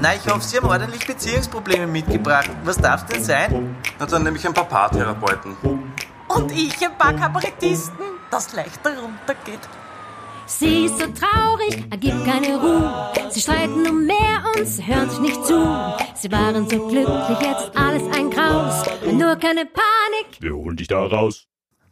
Na, ich hoffe, Sie haben ordentlich Beziehungsprobleme mitgebracht. Was darf denn sein? Na, dann nehme ich ein paar Paartherapeuten. Und ich ein paar Kabarettisten, das leichter runtergeht. Sie ist so traurig, er gibt keine Ruhe. Sie streiten um mehr und sie hören sich nicht zu. Sie waren so glücklich, jetzt alles ein Graus. Nur keine Panik. Wir holen dich da raus.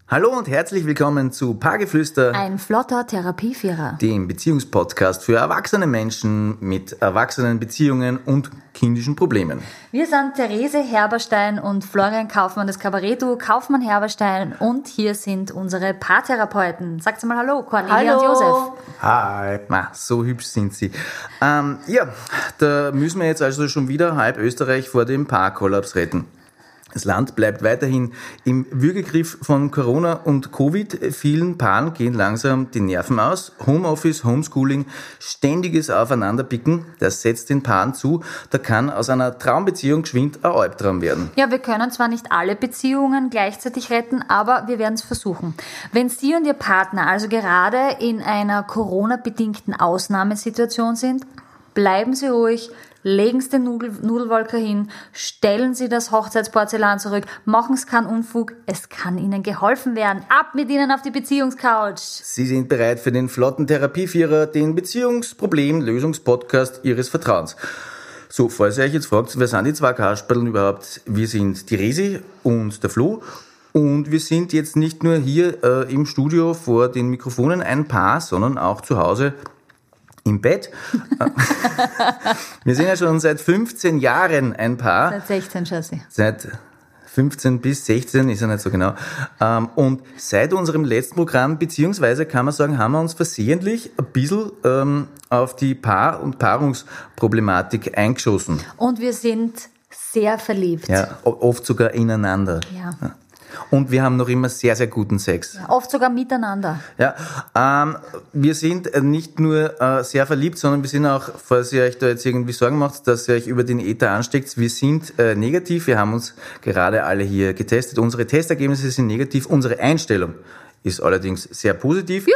Hallo und herzlich willkommen zu Paargeflüster, Ein flotter Therapievierer. dem Beziehungspodcast für erwachsene Menschen mit erwachsenen Beziehungen und kindischen Problemen. Wir sind Therese Herberstein und Florian Kaufmann des Kabaretto Kaufmann Herberstein und hier sind unsere Paartherapeuten. Sagt mal Hallo, Cornelia Hallo. und Josef. Hi. Ma, so hübsch sind sie. Ähm, ja, da müssen wir jetzt also schon wieder halb Österreich vor dem Paarkollaps retten. Das Land bleibt weiterhin im Würgegriff von Corona und Covid. Vielen Paaren gehen langsam die Nerven aus. Homeoffice, Homeschooling, ständiges Aufeinanderpicken, das setzt den Paaren zu. Da kann aus einer Traumbeziehung geschwind ein Albtraum werden. Ja, wir können zwar nicht alle Beziehungen gleichzeitig retten, aber wir werden es versuchen. Wenn Sie und Ihr Partner also gerade in einer Corona-bedingten Ausnahmesituation sind, bleiben Sie ruhig, legen Sie den Nudel Nudelwolker hin, stellen Sie das Hochzeitsporzellan zurück, machen Sie keinen Unfug, es kann Ihnen geholfen werden. Ab mit Ihnen auf die Beziehungscouch. Sie sind bereit für den flotten Therapievierer, den Beziehungsproblem-Lösungspodcast Ihres Vertrauens. So, falls ihr euch jetzt fragt, wer sind die zwei Kasperln überhaupt? Wir sind die Resi und der Flo. Und wir sind jetzt nicht nur hier äh, im Studio vor den Mikrofonen ein Paar, sondern auch zu Hause im Bett. wir sind ja schon seit 15 Jahren ein Paar. Seit 16 Chassis. Seit 15 bis 16 ist ja nicht so genau. Ähm, Und seit unserem letzten Programm, beziehungsweise kann man sagen, haben wir uns versehentlich ein bisschen ähm, auf die Paar- und Paarungsproblematik eingeschossen. Und wir sind sehr verliebt. Ja, oft sogar ineinander. Ja. Und wir haben noch immer sehr, sehr guten Sex. Oft sogar miteinander. Ja, ähm, wir sind äh, nicht nur äh, sehr verliebt, sondern wir sind auch, falls ihr euch da jetzt irgendwie Sorgen macht, dass ihr euch über den Ether ansteckt, wir sind äh, negativ. Wir haben uns gerade alle hier getestet. Unsere Testergebnisse sind negativ. Unsere Einstellung ist allerdings sehr positiv.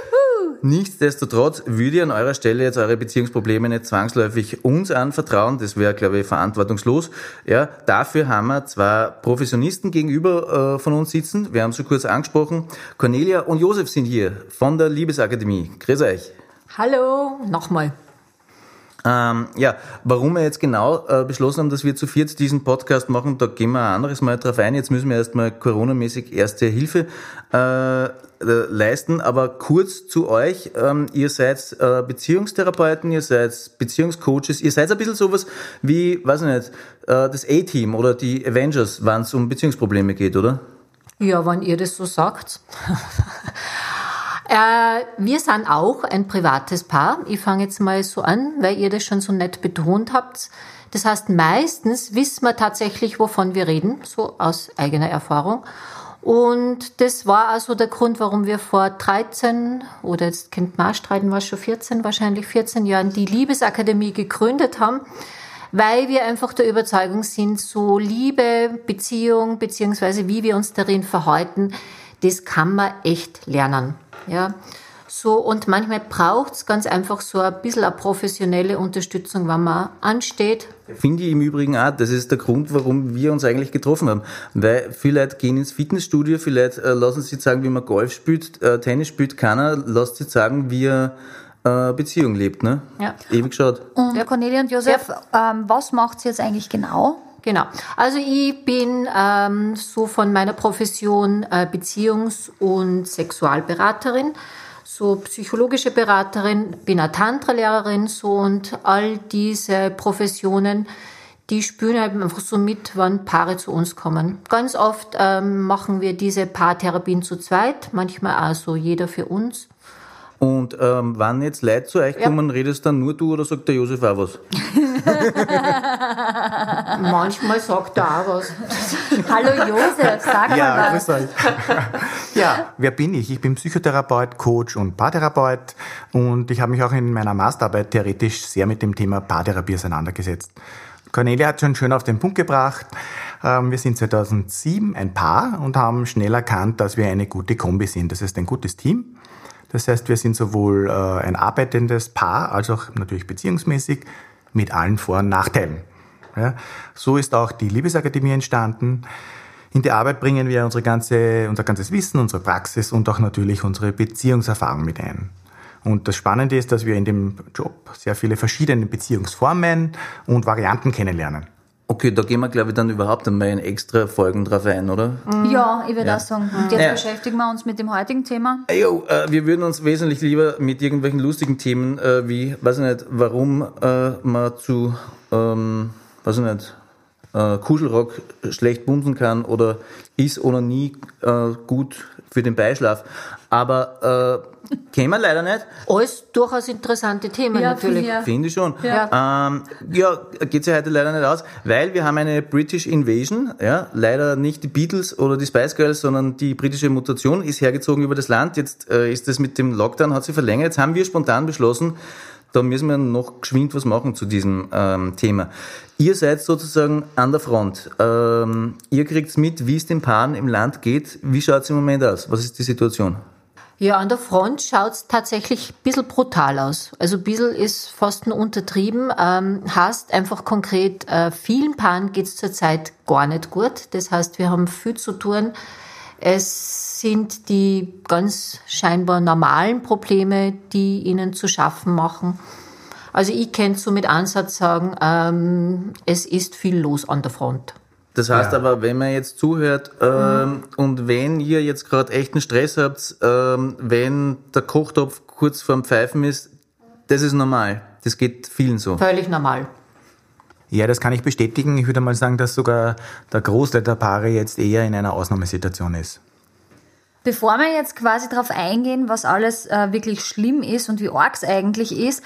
Nichtsdestotrotz würde ich an eurer Stelle jetzt eure Beziehungsprobleme nicht zwangsläufig uns anvertrauen. Das wäre, glaube ich, verantwortungslos. Ja, dafür haben wir zwei Professionisten gegenüber äh, von uns sitzen. Wir haben sie kurz angesprochen. Cornelia und Josef sind hier von der Liebesakademie. Grüß euch. Hallo, nochmal. Ähm, ja, warum wir jetzt genau äh, beschlossen haben, dass wir zu viert diesen Podcast machen, da gehen wir ein anderes Mal drauf ein. Jetzt müssen wir erstmal coronamäßig erste Hilfe äh, äh, leisten. Aber kurz zu euch. Ähm, ihr seid äh, Beziehungstherapeuten, ihr seid Beziehungscoaches, ihr seid ein bisschen sowas wie, weiß ich nicht, äh, das A-Team oder die Avengers, wenn es um Beziehungsprobleme geht, oder? Ja, wenn ihr das so sagt. Äh, wir sind auch ein privates Paar. Ich fange jetzt mal so an, weil ihr das schon so nett betont habt. Das heißt, meistens wissen wir tatsächlich, wovon wir reden, so aus eigener Erfahrung. Und das war also der Grund, warum wir vor 13 oder jetzt kennt man auch streiten, war schon 14, wahrscheinlich 14 Jahren die Liebesakademie gegründet haben, weil wir einfach der Überzeugung sind, so Liebe, Beziehung, beziehungsweise wie wir uns darin verhalten, das kann man echt lernen. Ja. So, und manchmal braucht es ganz einfach so ein bisschen eine professionelle Unterstützung, wenn man ansteht. Finde ich im Übrigen auch, das ist der Grund, warum wir uns eigentlich getroffen haben. Weil viele Leute gehen ins Fitnessstudio, vielleicht äh, lassen sich sagen, wie man Golf spielt, äh, Tennis spielt, keiner lasst sich sagen, wie er äh, Beziehung lebt. Ne? Ja. Ewig geschaut. Und Cornelia und Josef, ähm, was macht ihr jetzt eigentlich genau? Genau. Also ich bin ähm, so von meiner Profession äh, Beziehungs- und Sexualberaterin, so psychologische Beraterin, bin eine Tantra-Lehrerin so und all diese Professionen, die spüren halt einfach so mit, wann Paare zu uns kommen. Ganz oft ähm, machen wir diese Paartherapien zu zweit, manchmal auch so jeder für uns. Und ähm, wann jetzt Leute zu euch kommen, redest dann nur du oder sagt der Josef auch was? Manchmal sagt er auch was. Hallo Josef, sag Ja, mal was. grüß euch. ja, wer bin ich? Ich bin Psychotherapeut, Coach und Paartherapeut und ich habe mich auch in meiner Masterarbeit theoretisch sehr mit dem Thema Paartherapie auseinandergesetzt. Cornelia hat schon schön auf den Punkt gebracht. Ähm, Wir sind 2007 ein Paar und haben schnell erkannt, dass wir eine gute Kombi sind. Das ist ein gutes Team. Das heißt, wir sind sowohl äh, ein arbeitendes Paar als auch natürlich beziehungsmäßig. mit allen Vor- und Nachteilen. Ja, so ist auch die Liebesakademie entstanden. In die Arbeit bringen wir unsere ganze, unser ganzes Wissen, unsere Praxis und auch natürlich unsere Beziehungserfahrung mit ein. Und das Spannende ist, dass wir in dem Job sehr viele verschiedene Beziehungsformen und Varianten kennenlernen. Okay, da gehen wir, glaube ich, dann überhaupt einmal in extra Folgen drauf ein, oder? Ja, ich würde auch sagen. Und jetzt Ja. beschäftigen wir uns mit dem heutigen Thema. Jo, äh, wir würden uns wesentlich lieber mit irgendwelchen lustigen Themen äh, wie, weiß ich nicht, warum äh, man zu, ähm, weiß ich nicht, äh, Kuschelrock schlecht bumsen kann oder ist oder nie äh, gut für den Beischlaf. Aber äh, kennen wir leider nicht. Alles durchaus interessante Themen Ja, natürlich. ja. Finde ich schon. Ja, ähm, ja geht ja heute leider nicht aus, weil wir haben eine British Invasion. Ja, leider nicht die Beatles oder die Spice Girls, sondern die britische Mutation ist hergezogen über das Land. Jetzt äh, ist das mit dem Lockdown, hat sich verlängert. Jetzt haben wir spontan beschlossen, da müssen wir noch geschwind was machen zu diesem ähm, Thema. Ihr seid sozusagen an der Front. Ähm, ihr kriegt's mit, wie es den Paaren im Land geht. Wie schaut's im Moment aus? Was ist die Situation? Ja, an der Front schaut's tatsächlich ein bisschen brutal aus. Also ein bisschen ist fast nur untertrieben. Ähm, heißt einfach konkret, äh, vielen Paaren geht's zurzeit gar nicht gut. Das heißt, wir haben viel zu tun. Es sind die ganz scheinbar normalen Probleme, die ihnen zu schaffen machen. Also ich kann so mit Ansatz sagen, ähm, es ist viel los an der Front. Das heißt Ja. aber, wenn man jetzt zuhört ähm, und wenn ihr jetzt gerade echten Stress habt, ähm, wenn der Kochtopf kurz vorm Pfeifen ist, das ist normal. Das geht vielen so. Völlig normal. Ja, das kann ich bestätigen. Ich würde mal sagen, dass sogar der Großteil der Paare jetzt eher in einer Ausnahmesituation ist. Bevor wir jetzt quasi darauf eingehen, was alles äh, wirklich schlimm ist und wie arg es eigentlich ist,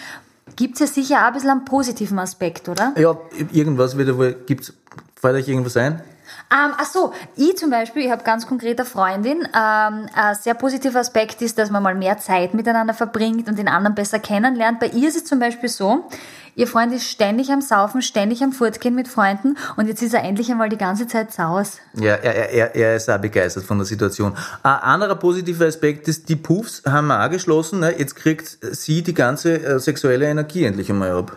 gibt es ja sicher auch ein bisschen einen positiven Aspekt, oder? Ja, irgendwas wieder wohl, gibt's, fällt euch irgendwas ein? Ähm, ach so, ich zum Beispiel, ich habe ganz konkret eine Freundin. Ähm, ein sehr positiver Aspekt ist, dass man mal mehr Zeit miteinander verbringt und den anderen besser kennenlernt. Bei ihr ist es zum Beispiel so, ihr Freund ist ständig am Saufen, ständig am Fortgehen mit Freunden und jetzt ist er endlich einmal die ganze Zeit saus. Ja, er, er, er- ist auch begeistert von der Situation. Ein anderer positiver Aspekt ist, die Puffs haben wir auch geschlossen. Ne? Jetzt kriegt sie die ganze äh, sexuelle Energie endlich einmal ab.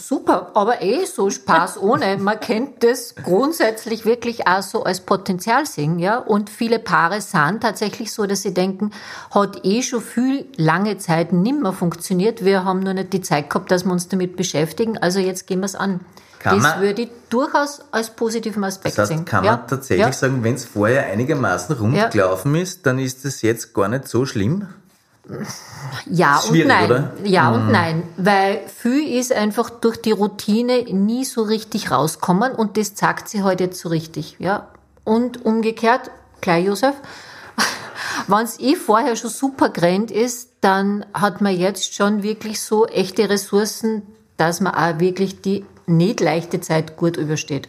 Super, aber eh so Spaß ohne. Man kennt das grundsätzlich wirklich auch so als Potenzial sehen, ja. Und viele Paare sind tatsächlich so, dass sie denken, hat eh schon viel lange Zeit nimmer funktioniert. Wir haben nur nicht die Zeit gehabt, dass wir uns damit beschäftigen. Also jetzt gehen wir es an. Kann das man- würde ich durchaus als positiven Aspekt Das heißt, sehen. kann ja. man tatsächlich ja. sagen, wenn es vorher einigermaßen rund Ja. ist, dann ist es jetzt gar nicht so schlimm? Ja Schwierig, und nein. oder? Ja und nein. Weil viel ist einfach durch die Routine nie so richtig rauskommen und das zeigt sie heute jetzt so richtig. Ja. Und umgekehrt, klar, Josef, wenn es eh vorher schon super grand ist, dann hat man jetzt schon wirklich so echte Ressourcen, dass man auch wirklich die nicht leichte Zeit gut übersteht.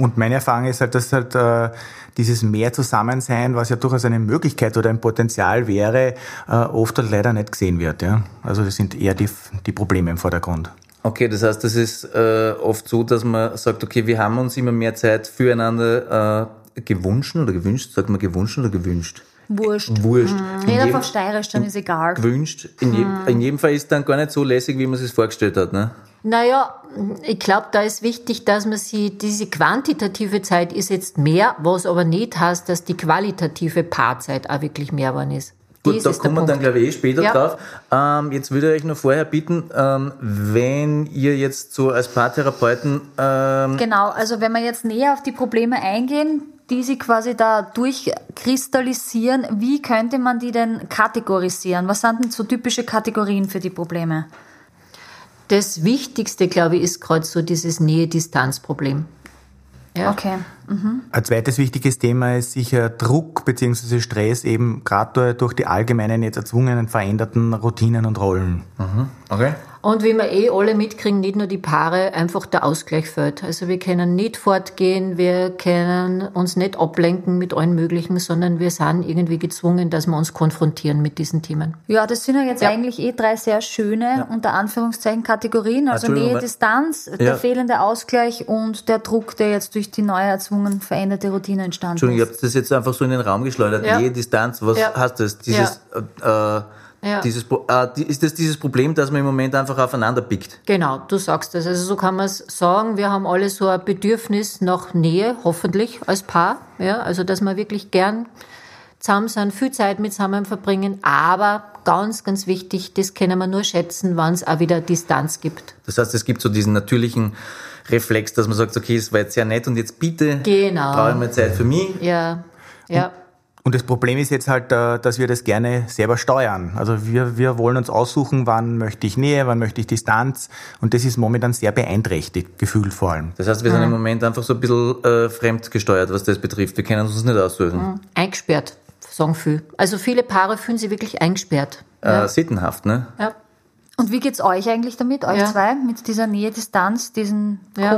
Und meine Erfahrung ist halt, dass halt äh, dieses mehr Zusammensein, was ja durchaus eine Möglichkeit oder ein Potenzial wäre, äh, oft halt leider nicht gesehen wird. Ja? Also das sind eher die, die Probleme im Vordergrund. Okay, das heißt, das ist äh, oft so, dass man sagt, okay, wir haben uns immer mehr Zeit füreinander äh, gewünscht oder gewünscht, sagt man gewünscht oder gewünscht? Wurscht. Wurscht. In Jeder auf Steirisch, dann ist egal. gewünscht. In, je, in jedem Fall ist dann gar nicht so lässig, wie man es sich vorgestellt hat. Ne? Naja, ich glaube, da ist wichtig, dass man sie, diese quantitative Zeit ist jetzt mehr, was aber nicht heißt, dass die qualitative Paarzeit auch wirklich mehr geworden ist. Gut, Das da kommen wir dann, glaube ich, eh später Ja. drauf. Ähm, jetzt würde ich euch noch vorher bitten, ähm, wenn ihr jetzt so als Paartherapeuten ähm, Genau, also wenn wir jetzt näher auf die Probleme eingehen, die sie quasi da durchkristallisieren, wie könnte man die denn kategorisieren? Was sind denn so typische Kategorien für die Probleme? Das Wichtigste, glaube ich, ist gerade so dieses Nähe-Distanz-Problem. Ja. Okay. Ein zweites wichtiges Thema ist sicher Druck bzw. Stress, eben gerade durch die allgemeinen, jetzt erzwungenen, veränderten Routinen und Rollen. Okay. Und wie wir eh alle mitkriegen, nicht nur die Paare, einfach der Ausgleich fällt. Also wir können nicht fortgehen, wir können uns nicht ablenken mit allen möglichen, sondern wir sind irgendwie gezwungen, dass wir uns konfrontieren mit diesen Themen. Ja, das sind ja jetzt Ja. eigentlich eh drei sehr schöne, unter Anführungszeichen, Kategorien. Also Nähe, Distanz, Ja. der fehlende Ausgleich und der Druck, der jetzt durch die neue erzwungen veränderte Routine entstanden Entschuldigung, ich ist. habe das jetzt einfach so in den Raum geschleudert. Ja. Nähe, Distanz, was Ja. heißt das? Dieses äh, äh, Ja. Dieses, äh, ist das dieses Problem, dass man im Moment einfach aufeinander pickt? Genau, du sagst das. Also so kann man es sagen. Wir haben alle so ein Bedürfnis nach Nähe, hoffentlich als Paar. Ja, also dass wir wirklich gern zusammen sind, viel Zeit mit zusammen verbringen. Aber ganz, ganz wichtig, das können wir nur schätzen, wenn es auch wieder Distanz gibt. Das heißt, es gibt so diesen natürlichen Reflex, dass man sagt, okay, es war jetzt sehr nett und jetzt bitte Genau. brauche ich mal Zeit für mich. Ja, ja. Und das Problem ist jetzt halt, äh, dass wir das gerne selber steuern. Also wir, wir wollen uns aussuchen, wann möchte ich Nähe, wann möchte ich Distanz. Und das ist momentan sehr beeinträchtigt, gefühlt vor allem. Das heißt, wir sind im Moment einfach so ein bisschen äh, fremdgesteuert, was das betrifft. Wir können uns nicht aussuchen. Eingesperrt, sagen viele. Also viele Paare fühlen sich wirklich eingesperrt. Äh, sittenhaft, ne? Ja. Und wie geht's euch eigentlich damit, euch Ja. zwei, mit dieser Nähe, Distanz, diesen Ja.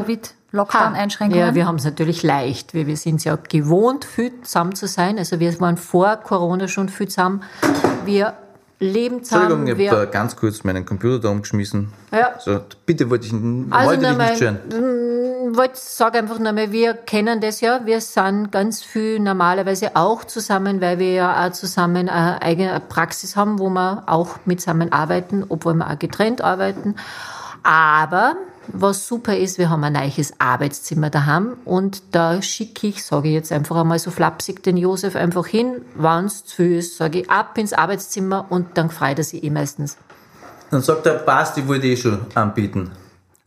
Covid-Lockdown-Einschränkungen? Ja, wir haben es natürlich leicht. Wir, wir sind es ja gewohnt, viel zusammen zu sein. Also wir waren vor Corona schon viel zusammen. Wir leben zusammen. Entschuldigung, ich habe da ganz kurz meinen Computer da umgeschmissen. Ja. So, bitte wollte ich, Also wollte nochmal, nicht stören. ich wollte sage einfach nochmal, wir kennen das ja. Wir sind ganz viel normalerweise auch zusammen, weil wir ja auch zusammen eine eigene Praxis haben, wo wir auch mit zusammen arbeiten, obwohl wir auch getrennt arbeiten. Aber was super ist, wir haben ein neues Arbeitszimmer daheim und da schicke ich, sage ich jetzt einfach einmal so flapsig, den Josef einfach hin, wenn es zu viel ist, sage ich ab ins Arbeitszimmer und dann freut er sich eh meistens. Dann sagt er, passt, ich wollte eh schon anbieten.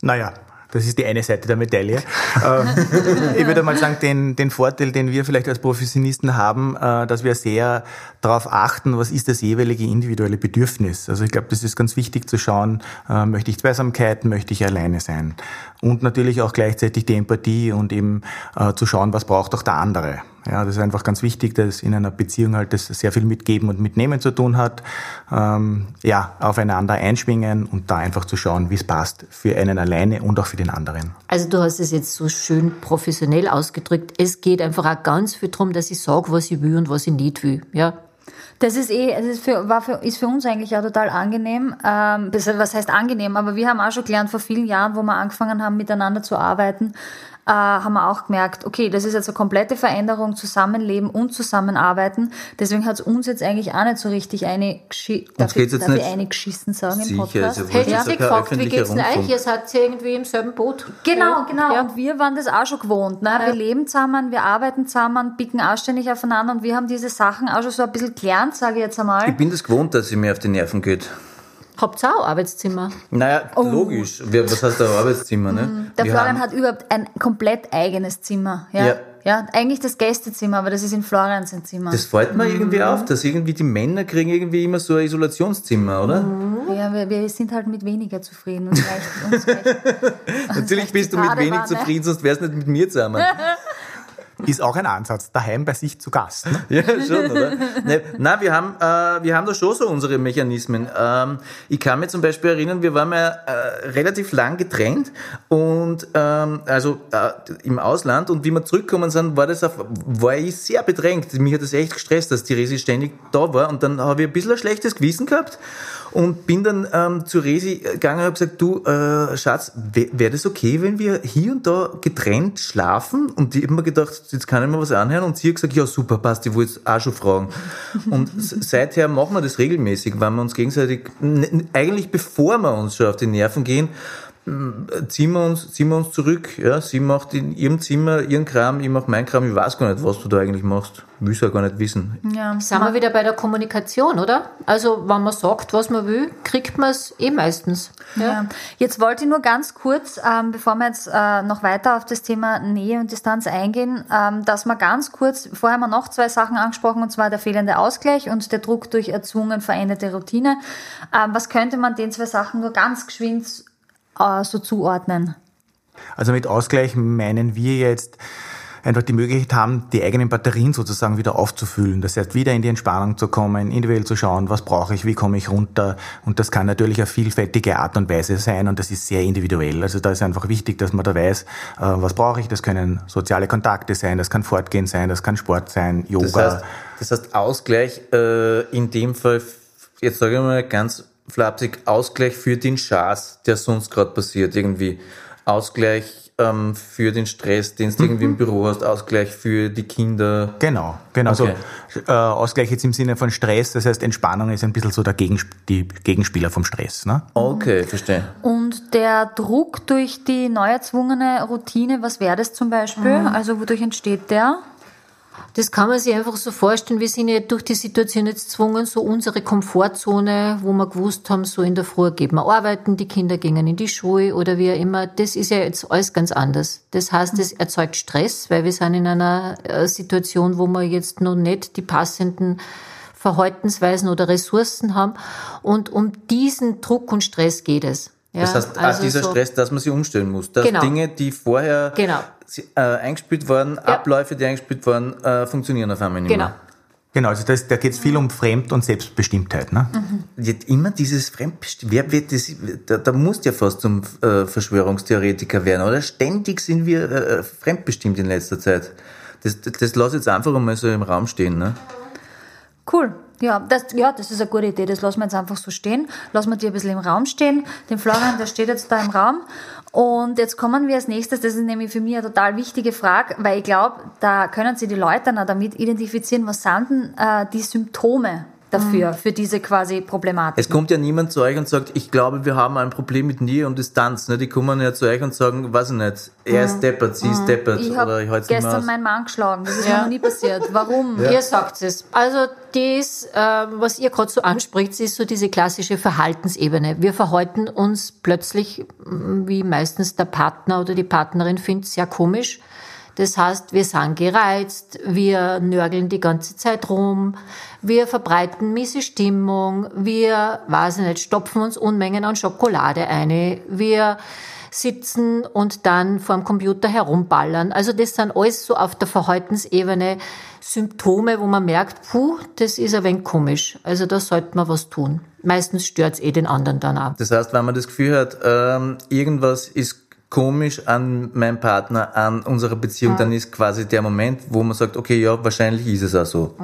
Naja, das ist die eine Seite der Medaille. Ähm, ich würde mal sagen, den, den Vorteil, den wir vielleicht als Professionisten haben, äh, dass wir sehr darauf achten, was ist das jeweilige individuelle Bedürfnis. Also ich glaube, das ist ganz wichtig zu schauen, äh, möchte ich Zweisamkeit, möchte ich alleine sein. Und natürlich auch gleichzeitig die Empathie und eben äh, zu schauen, was braucht auch der andere. Ja, das ist einfach ganz wichtig, dass in einer Beziehung halt das sehr viel mit Geben und Mitnehmen zu tun hat. Ähm, ja, aufeinander einschwingen und da einfach zu schauen, wie es passt für einen alleine und auch für den anderen. Also du hast es jetzt so schön professionell ausgedrückt. Es geht einfach auch ganz viel darum, dass ich sage, was ich will und was ich nicht will. Ja. Das ist eh, es ist für, war für, ist für uns eigentlich auch total angenehm. Ähm, was heißt angenehm? Aber wir haben auch schon gelernt vor vielen Jahren, wo wir angefangen haben, miteinander zu arbeiten, äh, haben wir auch gemerkt, okay, das ist jetzt eine komplette Veränderung, Zusammenleben und Zusammenarbeiten. Deswegen hat es uns jetzt eigentlich auch nicht so richtig eine darf, geht's jetzt darf ich nicht- eine geschissen sagen im Sicher, Podcast? ist ja wurscht. Hätte ich sie gefragt, wie geht's denn euch? Ihr seid ja irgendwie im selben Boot. Genau, genau. Ja. Und wir waren das auch schon gewohnt. Ne? Wir leben zusammen, wir arbeiten zusammen, bicken auch ständig aufeinander und wir haben diese Sachen auch schon so ein bisschen gelernt, sage ich jetzt einmal. Ich bin das gewohnt, dass sie mir auf die Nerven geht. Habt ihr auch Arbeitszimmer? Naja, logisch. Wer- Was heißt der Arbeitszimmer, ne? Oh. Der Wir Florian haben- hat überhaupt ein komplett eigenes Zimmer. Ja? Ja. ja. eigentlich das Gästezimmer, aber das ist in Florians ein Zimmer. Das fällt mir irgendwie Mhm. auf, dass irgendwie die Männer kriegen irgendwie immer so ein Isolationszimmer, oder? Mhm. ja, wir, wir sind halt mit weniger zufrieden. Uns reicht, uns reicht. Natürlich bist du mit wenig Badewanne. zufrieden, sonst wärst du nicht mit mir zusammen. Ist auch ein Ansatz, daheim bei sich zu Gast. Ne? Ja, schon, oder? Ne, na, wir haben, äh, wir haben da schon so unsere Mechanismen. Ähm, ich kann mir zum Beispiel erinnern, wir waren ja äh, relativ lang getrennt und ähm, also äh, im Ausland und wie wir zurückgekommen sind, war das auf, war ich sehr bedrängt. Mich hat das echt gestresst, dass die Resi ständig da war und dann habe ich ein bisschen ein schlechtes Gewissen gehabt und bin dann ähm, zu Resi gegangen und habe gesagt, du äh, Schatz, wäre wär das okay, wenn wir hier und da getrennt schlafen? Und ich habe mir gedacht, jetzt kann ich mir was anhören und sie hat gesagt, ja super, passt, ich wollte es auch schon fragen. Und seither machen wir das regelmäßig, weil wir uns gegenseitig, eigentlich bevor wir uns schon auf die Nerven gehen, ziehen wir uns, ziehen wir uns zurück. Ja, sie macht in ihrem Zimmer ihren Kram, ich mache meinen Kram, ich weiß gar nicht, was du da eigentlich machst. Will ja gar nicht wissen. Ja. Sind wir wieder bei der Kommunikation, oder? Also, wenn man sagt, was man will, kriegt man es eh meistens. Ja. Jetzt wollte ich nur ganz kurz, ähm, bevor wir jetzt äh, noch weiter auf das Thema Nähe und Distanz eingehen, ähm, dass wir ganz kurz, vorher haben wir noch zwei Sachen angesprochen, und zwar der fehlende Ausgleich und der Druck durch erzwungen veränderte Routine. Ähm, was könnte man den zwei Sachen nur ganz geschwind äh, so zuordnen? Also mit Ausgleich meinen wir jetzt einfach die Möglichkeit haben, die eigenen Batterien sozusagen wieder aufzufüllen. Das heißt, wieder in die Entspannung zu kommen, individuell zu schauen, was brauche ich, wie komme ich runter. Und das kann natürlich eine vielfältige Art und Weise sein und das ist sehr individuell. Also da ist einfach wichtig, dass man da weiß, äh, was brauche ich. Das können soziale Kontakte sein, das kann Fortgehen sein, das kann Sport sein, Yoga. Das heißt, das heißt Ausgleich äh, in dem Fall, jetzt sage ich mal ganz flapsig, Ausgleich für den Schaß, der sonst gerade passiert. Irgendwie Ausgleich ähm, für den Stress, den du irgendwie im Büro hast, Ausgleich für die Kinder. Genau, genau. Okay. So, äh, Ausgleich jetzt im Sinne von Stress, das heißt Entspannung ist ein bisschen so der Gegensp die Gegenspieler vom Stress. Ne? Okay, verstehe. Und der Druck durch die neu erzwungene Routine, was wäre das zum Beispiel? Mhm. Also wodurch entsteht der? Das kann man sich einfach so vorstellen. Wir sind ja durch die Situation jetzt gezwungen, so unsere Komfortzone, wo wir gewusst haben, so in der Früh geht man arbeiten, die Kinder gingen in die Schule oder wie auch immer. Das ist ja jetzt alles ganz anders. Das heißt, es erzeugt Stress, weil wir sind in einer äh, Situation, wo wir jetzt noch nicht die passenden Verhaltensweisen oder Ressourcen haben. Und um diesen Druck und Stress geht es. Ja, Das heißt, also dieser so- Stress, dass man sich umstellen muss. Dass Genau. Dinge, die vorher Genau. Äh, eingespielt waren, Abläufe, die eingespielt waren, äh, funktionieren auf einmal nicht Genau. mehr. Genau, also das, da geht es viel um Fremd- und Selbstbestimmtheit. Ne? Jetzt immer dieses Fremdbestimmt. Wer wird das? Da, da musst du ja fast zum äh, Verschwörungstheoretiker werden, oder? Ständig sind wir äh, fremdbestimmt in letzter Zeit. Das, das, das lass jetzt einfach einmal so im Raum stehen. Ne? Cool. Ja das, ja, das ist eine gute Idee. Das lassen wir jetzt einfach so stehen. Lassen wir die ein bisschen im Raum stehen. Den Florian, der steht jetzt da im Raum. Und jetzt kommen wir als nächstes, das ist nämlich für mich eine total wichtige Frage, weil ich glaube, da können sich die Leute dann damit identifizieren, was sind denn äh, die Symptome dafür, für diese quasi Problematik. Es kommt ja niemand zu euch und sagt, ich glaube, wir haben ein Problem mit Nähe und Distanz. Ne? Die kommen ja zu euch und sagen, weiß ich nicht, er ist deppert, sie ist deppert ich oder habe ich mehr gestern meinen Mann geschlagen. Das ist Ja. mir noch nie passiert. Warum? Ihr sagt es. Also das, äh, was ihr gerade so anspricht, ist so diese klassische Verhaltensebene. Wir verhalten uns plötzlich, wie meistens der Partner oder die Partnerin findet, sehr komisch. Das heißt, wir sind gereizt, wir nörgeln die ganze Zeit rum, wir verbreiten miese Stimmung, wir, weiß ich nicht, stopfen uns Unmengen an Schokolade ein, wir sitzen und dann vorm Computer herumballern. Also das sind alles so auf der Verhaltensebene Symptome, wo man merkt, puh, das ist ein wenig komisch. Also da sollte man was tun. Meistens stört's eh den anderen dann auch. Das heißt, wenn man das Gefühl hat, ähm, irgendwas ist komisch an meinem Partner, an unserer Beziehung, dann ist quasi der Moment, wo man sagt, okay, ja, wahrscheinlich ist es auch so.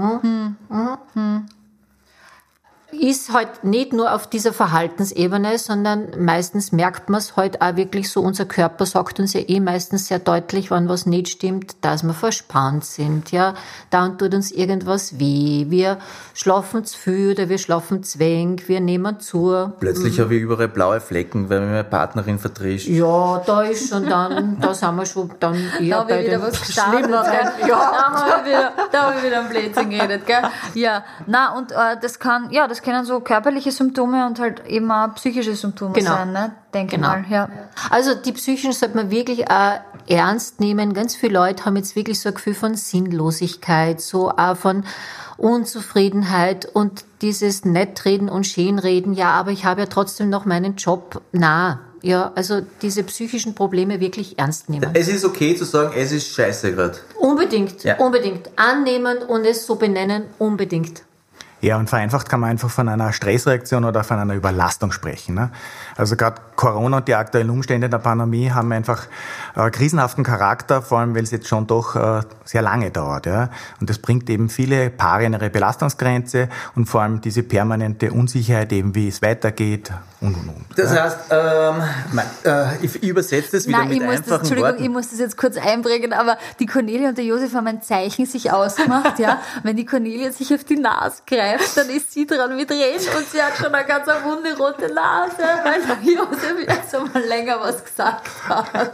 Ist halt nicht nur auf dieser Verhaltensebene, sondern meistens merkt man es halt auch wirklich so. Unser Körper sagt uns ja eh meistens sehr deutlich, wann was nicht stimmt, dass wir verspannt sind, ja. Dann tut uns irgendwas weh. Wir schlafen zu viel oder wir schlafen zu wenig, wir nehmen zu. Plötzlich habe ich überall blaue Flecken, weil mir meine Partnerin vertrischt. Ja, da ist schon dann, da sind wir schon dann Da eher ich bei wieder was. Schlimmeren. gell? Da habe ich wieder, da habe ich wieder einen Blödsinn geredet, gell? Ja, na und äh, das kann, ja, das können so körperliche Symptome und halt eben auch psychische Symptome Genau. sein, ne? Denke Genau. mal, ja. Also die Psychen sollte man wirklich auch ernst nehmen. Ganz viele Leute haben jetzt wirklich so ein Gefühl von Sinnlosigkeit, so auch von Unzufriedenheit und dieses Nettreden und Schönreden. Ja, aber ich habe ja trotzdem noch meinen Job. Na, ja, also diese psychischen Probleme wirklich ernst nehmen. Es ist okay zu sagen, es ist scheiße gerade. Unbedingt, Ja. unbedingt. Annehmen und es so benennen, unbedingt. Ja, und vereinfacht kann man einfach von einer Stressreaktion oder von einer Überlastung sprechen. Ne? Also gerade Corona und die aktuellen Umstände der Pandemie haben einfach äh, krisenhaften Charakter, vor allem weil es jetzt schon doch äh, sehr lange dauert. Ja? Und das bringt eben viele Paare in ihre Belastungsgrenze und vor allem diese permanente Unsicherheit, eben wie es weitergeht und und und. Das heißt, ähm, mein, äh, ich übersetze das wieder Nein, mit ich muss das, einfachen Entschuldigung, Worten. ich muss das jetzt kurz einbringen, aber die Cornelia und der Josef haben ein Zeichen sich ausgemacht, ja. Wenn die Cornelia sich auf die Nase greift, dann ist sie dran mit Reden und sie hat schon eine ganz wunde rote Nase, weil der Josef jetzt einmal länger was gesagt hat.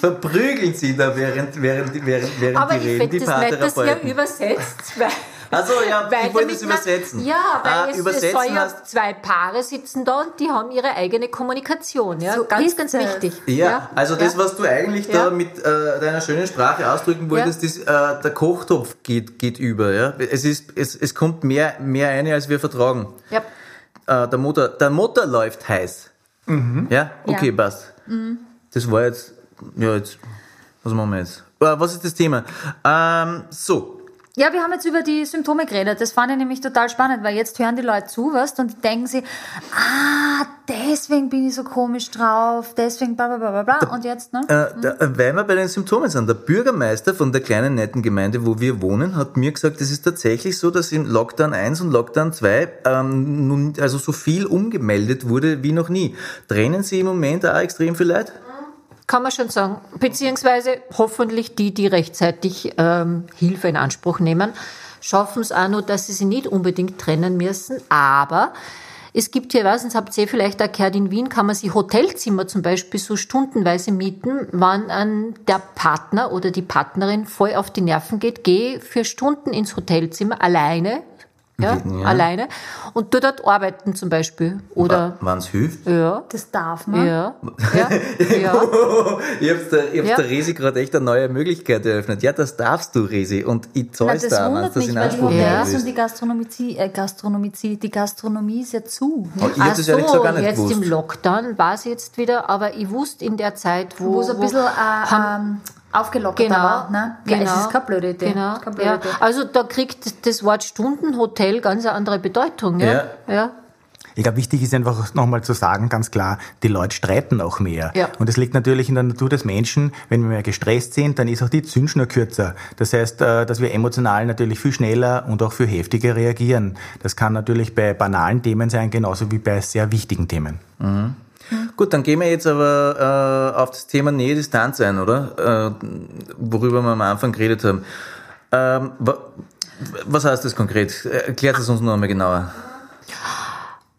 Verprügeln sie da während, während, während, während Aber die ich reden, die finde das nett, dass ihr übersetzt, weil Also ja, Weil ich wollte es übersetzen. Ja, weil Ah, es, es übersetzen soll ja zwei Paare sitzen da und die haben ihre eigene Kommunikation. Ja? So ganz, ist ganz es. wichtig. Ja, also das, ja. was du eigentlich Ja. da mit äh, deiner schönen Sprache ausdrücken wolltest, ist, äh, der Kochtopf geht, geht über. Ja? Es, ist, es, es kommt mehr, mehr eine, als wir vertragen. Ja. Äh, der, Motor, der Motor läuft heiß. Ja, okay, Ja. passt. Das war jetzt, ja, jetzt, was machen wir jetzt? Äh, was ist das Thema? Ähm, so, Ja, wir haben jetzt über die Symptome geredet. Das fand ich nämlich total spannend, weil jetzt hören die Leute zu, was und die denken sie, ah, deswegen bin ich so komisch drauf, deswegen bla bla bla bla bla. Und jetzt, ne? Äh, da, äh, weil wir bei den Symptomen sind. Der Bürgermeister von der kleinen netten Gemeinde, wo wir wohnen, hat mir gesagt, es ist tatsächlich so, dass im Lockdown 1 und Lockdown 2 ähm, nun, also so viel umgemeldet wurde wie noch nie. Trennen Sie im Moment auch extrem viel Leid? Kann man schon sagen. Beziehungsweise hoffentlich die, die rechtzeitig ähm, Hilfe in Anspruch nehmen, schaffen es auch noch, dass sie sich nicht unbedingt trennen müssen. Aber es gibt hier was, das habt ihr vielleicht gehört, in Wien kann man sich Hotelzimmer zum Beispiel so stundenweise mieten, wann an der Partner oder die Partnerin voll auf die Nerven geht, geh für Stunden ins Hotelzimmer alleine, ja, Ja. alleine und du dort arbeiten zum Beispiel. Oder, Wann es hilft. ja, Das darf man. ja, ja, ja. Ich hab's der, ich hab's Ja. der Resi gerade echt eine neue Möglichkeit eröffnet. Ja, das darfst du, Resi. Und ich Na, zahl's das da, wenn das mich, in weil die Anspruch Ja. und die Gastronomie, äh, Gastronomie, die Gastronomie ist ja zu. Oh, ich Ach ehrlich gesagt gar nicht jetzt gewusst. im Lockdown war es jetzt wieder, aber ich wusste in der Zeit, wo, Wo es ein bisschen äh, ähm, aufgelockerter Genau, war. Ne? Ja, genau. es ist keine blöde Idee. Genau. Keine blöde Ja. Idee. Also da kriegt das Wort Stundenhotel ganz eine andere Bedeutung. Ja. Ja. ja. Ich glaube, wichtig ist einfach nochmal zu sagen, ganz klar, die Leute streiten auch mehr. Ja. Und es liegt natürlich in der Natur des Menschen, wenn wir mehr gestresst sind, dann ist auch die Zündschnur kürzer. Das heißt, äh, dass wir emotional natürlich viel schneller und auch viel heftiger reagieren. Das kann natürlich bei banalen Themen sein, genauso wie bei sehr wichtigen Themen. Gut, dann gehen wir jetzt aber äh, auf das Thema Nähe-Distanz ein, oder? Äh, worüber wir am Anfang geredet haben. Ähm, wa was heißt das konkret? Erklärt es uns noch einmal genauer.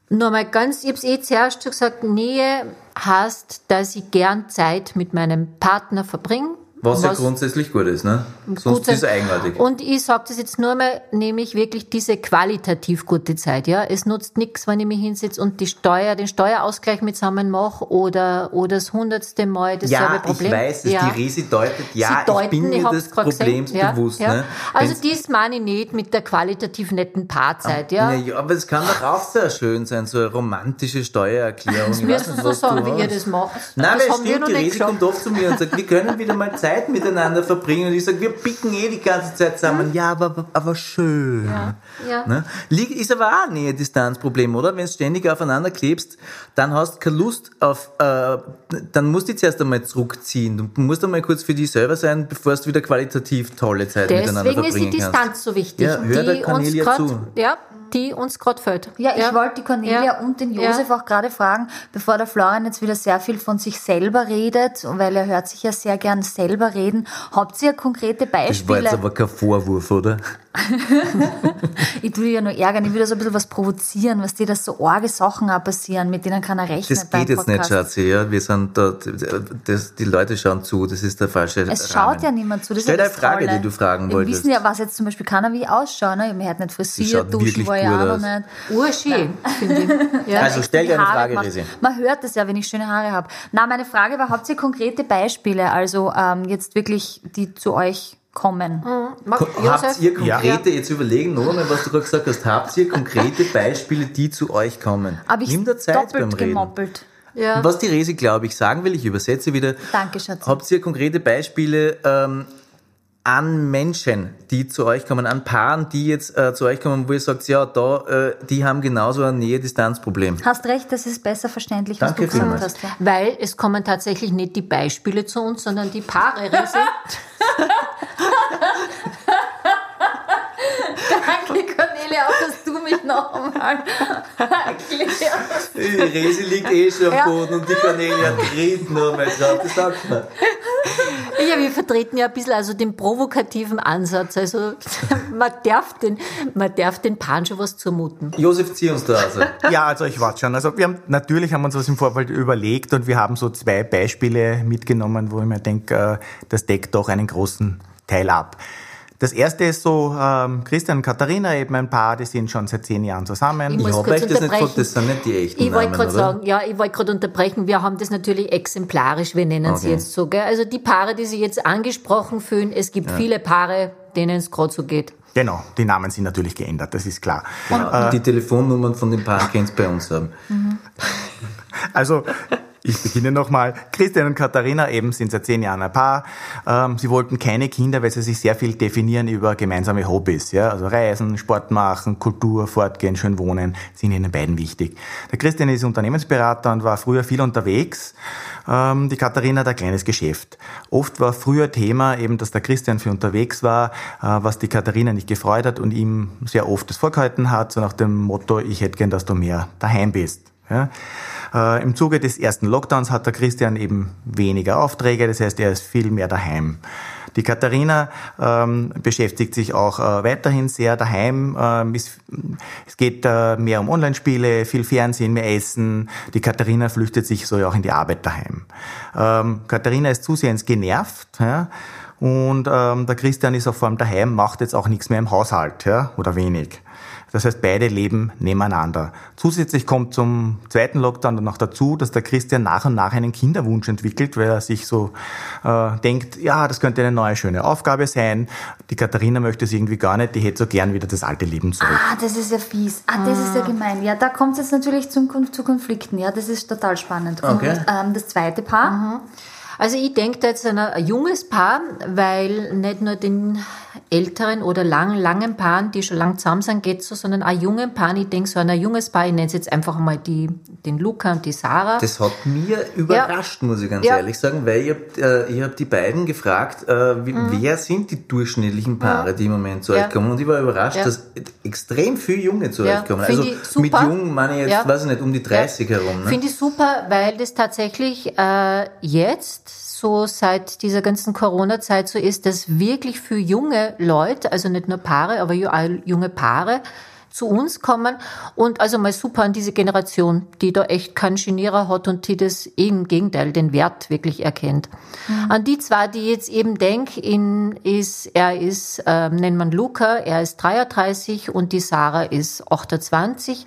Nur mal ganz, ich habe es eh zuerst schon gesagt, Nähe heißt, dass ich gern Zeit mit meinem Partner verbringe. Was, ja grundsätzlich gut ist, ne? Sonst ist es eigenartig. Und ich sage das jetzt nur mal, nämlich wirklich diese qualitativ gute Zeit. Ja, Es nutzt nichts, wenn ich mich hinsetze und die Steuer, den Steuerausgleich mit zusammen mache oder, oder das hundertste Mal dasselbe ja, ich Problem. weiß es. Ja. Die Resi deutet, ja, deuten, ich bin mir des Problems. Ja, bewusst. ja. Ne? Also Wenn's- dies meine ich nicht mit der qualitativ netten Paarzeit, ja. Na ja, aber es kann doch auch sehr schön sein, so eine romantische Steuererklärung. Das Ich müssen so was sagen, wie ihr das macht. Nein, das wir stimmt, die geschafft. kommt oft zu mir und sagt, wir können wieder mal Zeit miteinander verbringen. Und ich sage, wir picken eh die ganze Zeit zusammen. Ja, aber, aber, schön. Ja, ja. Ne? Ist aber auch ein Nähe-Distanz-Problem, oder? Wenn du ständig aufeinander klebst, dann hast du keine Lust auf, äh, dann musst du dich zuerst einmal zurückziehen. Du musst einmal kurz für dich selber sein, bevor du wieder qualitativ tolle Zeit miteinander Deswegen ist die verbringen kannst. Distanz so wichtig, Ja, hör der die uns Cornelia zu. ja, die uns gerade fällt. Ja, ich wollte die Cornelia Ja. und den Josef auch gerade fragen, bevor der Florian jetzt wieder sehr viel von sich selber redet, und weil er hört sich ja sehr gern selber reden. Habt ihr konkrete Das war Beispiele? jetzt aber kein Vorwurf, oder? ich dich ja nur ärgern, ich will da so ein bisschen was provozieren, was dir das so arge Sachen auch passieren, mit denen kann er rechnen. Das beim geht jetzt nicht. Schatzi. Ja? Wir sind da, das, die Leute schauen zu, das ist der falsche Es Rahmen. schaut ja niemand zu. Das Stell ist ja dir das eine Frage, Tolle. die du fragen Wir wolltest. wissen ja, was jetzt zum Beispiel kann er wie ausschauen. Ne? Man hat nicht frisiert, duschen war ja auch nicht. Urschön, finde ich. Ja. Also stell dir die eine Frage. Resi. Man hört es ja, wenn ich schöne Haare habe. Na, meine Frage war, habt ihr konkrete Beispiele, also ähm, jetzt wirklich, die zu euch kommen? Mag- Habt ihr konkrete, jetzt überlegen, noch einmal, was du gerade gesagt hast, habt ihr konkrete Beispiele, die zu euch kommen? Habe ich Nimm dir Zeit beim doppelt Reden. gemoppelt. Ja. Was die Resi, glaube ich, sagen will, ich übersetze wieder. Danke, Schatz. Habt ihr konkrete Beispiele ähm, an Menschen, die zu euch kommen, an Paaren, die jetzt äh, zu euch kommen, wo ihr sagt, ja, da, äh, die haben genauso ein Nähe-Distanz-Problem? Hast recht, das ist besser verständlich, was Danke du gesagt hast. Weil es kommen tatsächlich nicht die Beispiele zu uns, sondern die Paare. Danke, Cornelia, auch dass du mich noch einmal erklärst. Die Resi liegt eh schon am Ja. Boden und die Cornelia dreht noch mal drauf. Das sagt man. Ja, wir vertreten ja ein bisschen also den provokativen Ansatz. Also man darf den, man darf den Paaren schon was zumuten. Josef, zieh uns da also. Ja, also ich warte schon. Also wir haben natürlich haben wir uns was im Vorfeld überlegt und wir haben so zwei Beispiele mitgenommen, wo ich mir denke, äh, das deckt doch einen großen Teil ab. Das erste ist so, ähm, Christian und Katharina, eben ein Paar, die sind schon seit zehn Jahren zusammen. Ich Ich kurz euch das nicht unterbrechen. gesagt, das sind nicht die echten Ich wollte gerade sagen, ja, ich wollte gerade unterbrechen. Wir haben das natürlich exemplarisch, wir nennen sie Okay. jetzt so. Gell? Also die Paare, die sich jetzt angesprochen fühlen, es gibt viele Paare, denen es gerade so geht. Genau, die Namen sind natürlich geändert, das ist klar. Genau. Die Telefonnummern von den Paaren ihr bei uns haben. Also, ich beginne nochmal. Christian und Katharina eben sind seit zehn Jahren ein Paar. Ähm, sie wollten keine Kinder, weil sie sich sehr viel definieren über gemeinsame Hobbys. Ja? Also Reisen, Sport machen, Kultur, Fortgehen, schön wohnen, sind ihnen beiden wichtig. Der Christian ist Unternehmensberater und war früher viel unterwegs. Ähm, die Katharina hat ein kleines Geschäft. Oft war früher Thema eben, dass der Christian für unterwegs war, äh, was die Katharina nicht gefreut hat und ihm sehr oft das vorgehalten hat, so nach dem Motto, ich hätte gern, dass du mehr daheim bist. Ja. Äh, Im Zuge des ersten Lockdowns hat der Christian eben weniger Aufträge, das heißt, er ist viel mehr daheim. Die Katharina ähm, beschäftigt sich auch äh, weiterhin sehr daheim. Ähm, es, es geht äh, mehr um Online-Spiele, viel Fernsehen, mehr Essen. Die Katharina flüchtet sich so auch in die Arbeit daheim. Ähm, Katharina ist zusehends genervt. Ja? Und ähm, der Christian ist auch vor allem daheim, macht jetzt auch nichts mehr im Haushalt ja? oder wenig. Das heißt, beide leben nebeneinander. Zusätzlich kommt zum zweiten Lockdown dann noch dazu, dass der Christian nach und nach einen Kinderwunsch entwickelt, weil er sich so äh, denkt, ja, das könnte eine neue schöne Aufgabe sein. Die Katharina möchte es irgendwie gar nicht, die hätte so gern wieder das alte Leben zurück. Ah, das ist ja fies. Ah, das ist ja gemein. Ja, da kommt es jetzt natürlich zum, zu Konflikten. Ja, das ist total spannend. Okay. Und ähm, das zweite Paar, Also ich denke da jetzt an ein junges Paar, weil nicht nur den älteren oder lang, langen Paaren, die schon lang zusammen sind, geht so, sondern auch jungen Paaren. Ich denke so an ein junges Paar, ich nenne es jetzt einfach mal die, den Luca und die Sarah. Das hat mir überrascht, muss ich ganz Ja. ehrlich sagen, weil ich habe äh, hab die beiden gefragt, äh, wie, wer sind die durchschnittlichen Paare, die im Moment zu Mhm. Ja. euch kommen. Und ich war überrascht, Ja. dass extrem viele Junge zu Ja, euch kommen. find Also mit super. jung meine ich jetzt, Ja. weiß ich nicht, um die 30 herum. Ne? Finde ich super, weil das tatsächlich äh, jetzt so seit dieser ganzen Corona-Zeit so ist, dass wirklich für junge Leute, also nicht nur Paare, aber junge Paare, zu uns kommen und also mal super an diese Generation, die da echt keinen Genierer hat und die das im Gegenteil den Wert wirklich erkennt. An die zwei, die jetzt eben denke, in ist, er ist, ähm, nennt man Luca, er ist 33 und die Sarah ist 28.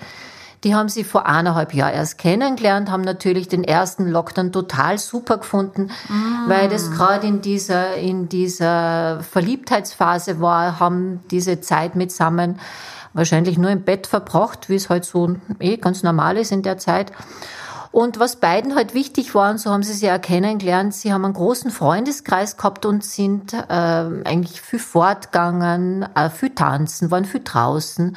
Die haben sie vor eineinhalb Jahren erst kennengelernt, haben natürlich den ersten Lockdown total super gefunden, weil das gerade in dieser, in dieser Verliebtheitsphase war, haben diese Zeit mitsammen wahrscheinlich nur im Bett verbracht, wie es halt so eh ganz normal ist in der Zeit. Und was beiden halt wichtig war, und so haben sie sich ja kennengelernt, sie haben einen großen Freundeskreis gehabt und sind äh, eigentlich viel fortgegangen, äh, viel tanzen, waren viel draußen.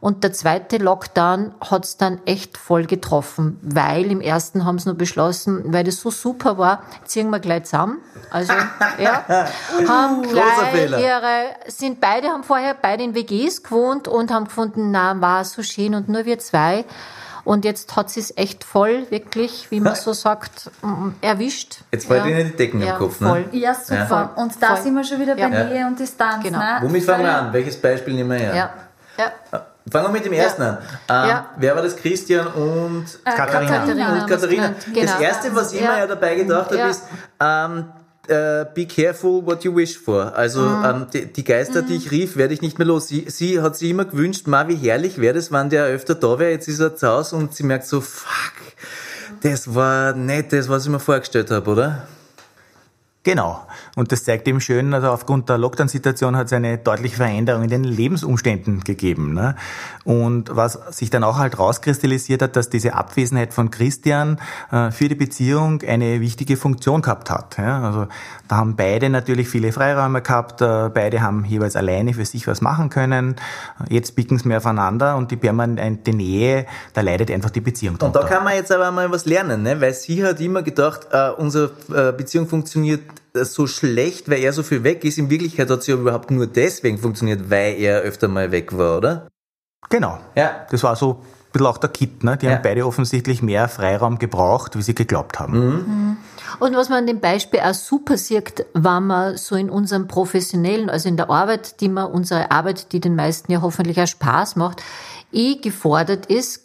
Und der zweite Lockdown hat's dann echt voll getroffen, weil im ersten haben sie nur beschlossen, weil das so super war, ziehen wir gleich zusammen. Also, ja, haben gleich ihre, sind beide, haben vorher beide in WGs gewohnt und haben gefunden, na, war so schön und nur wir zwei. Und jetzt hat sie es echt voll, wirklich, wie man so sagt, mm, erwischt. Jetzt fällt Ihnen die Decken im ja, Kopf, ne? Voll. ja, super. Ja. Und da Voll. sind wir schon wieder bei Ja. Nähe und Distanz. Genau. Ne? Womit fangen wir an? Welches Beispiel nehmen wir her? Ja. Ja. Fangen wir mit dem ersten an. Ähm, Ja. Wer war das? Christian und Katharina. Katharina haben Und Katharina. Genau. Das erste, was ich mir ja dabei gedacht habe, Ja. ist, ähm, äh, be careful what you wish for. Also Mhm. ähm, die, die Geister, die ich rief, werde ich nicht mehr los. Sie, sie hat sich immer gewünscht, ma, wie herrlich wäre das, wenn der öfter da wäre. Jetzt ist er zu Hause und sie merkt so, fuck, das war nicht das, was ich mir vorgestellt habe, oder? Genau. Und das zeigt eben schön, also aufgrund der Lockdown-Situation hat es eine deutliche Veränderung in den Lebensumständen gegeben. Ne? Und was sich dann auch halt rauskristallisiert hat, dass diese Abwesenheit von Christian äh, für die Beziehung eine wichtige Funktion gehabt hat. Ja? Also da haben beide natürlich viele Freiräume gehabt, äh, beide haben jeweils alleine für sich was machen können. Jetzt bicken sie mehr aufeinander und die permanente Nähe, da leidet einfach die Beziehung Und da kann man jetzt aber mal was lernen, ne? weil sie hat immer gedacht, äh, unsere äh, Beziehung funktioniert so schlecht, weil er so viel weg ist. In Wirklichkeit hat sie aber überhaupt nur deswegen funktioniert, weil er öfter mal weg war, oder? Genau. Ja. Das war so ein bisschen auch der Kit. Ne? Die Ja. haben beide offensichtlich mehr Freiraum gebraucht, wie sie geglaubt haben. Und was man an dem Beispiel auch super sieht, wenn man so in unserem professionellen, also in der Arbeit, die man, unsere Arbeit, die den meisten ja hoffentlich auch Spaß macht, eh gefordert ist,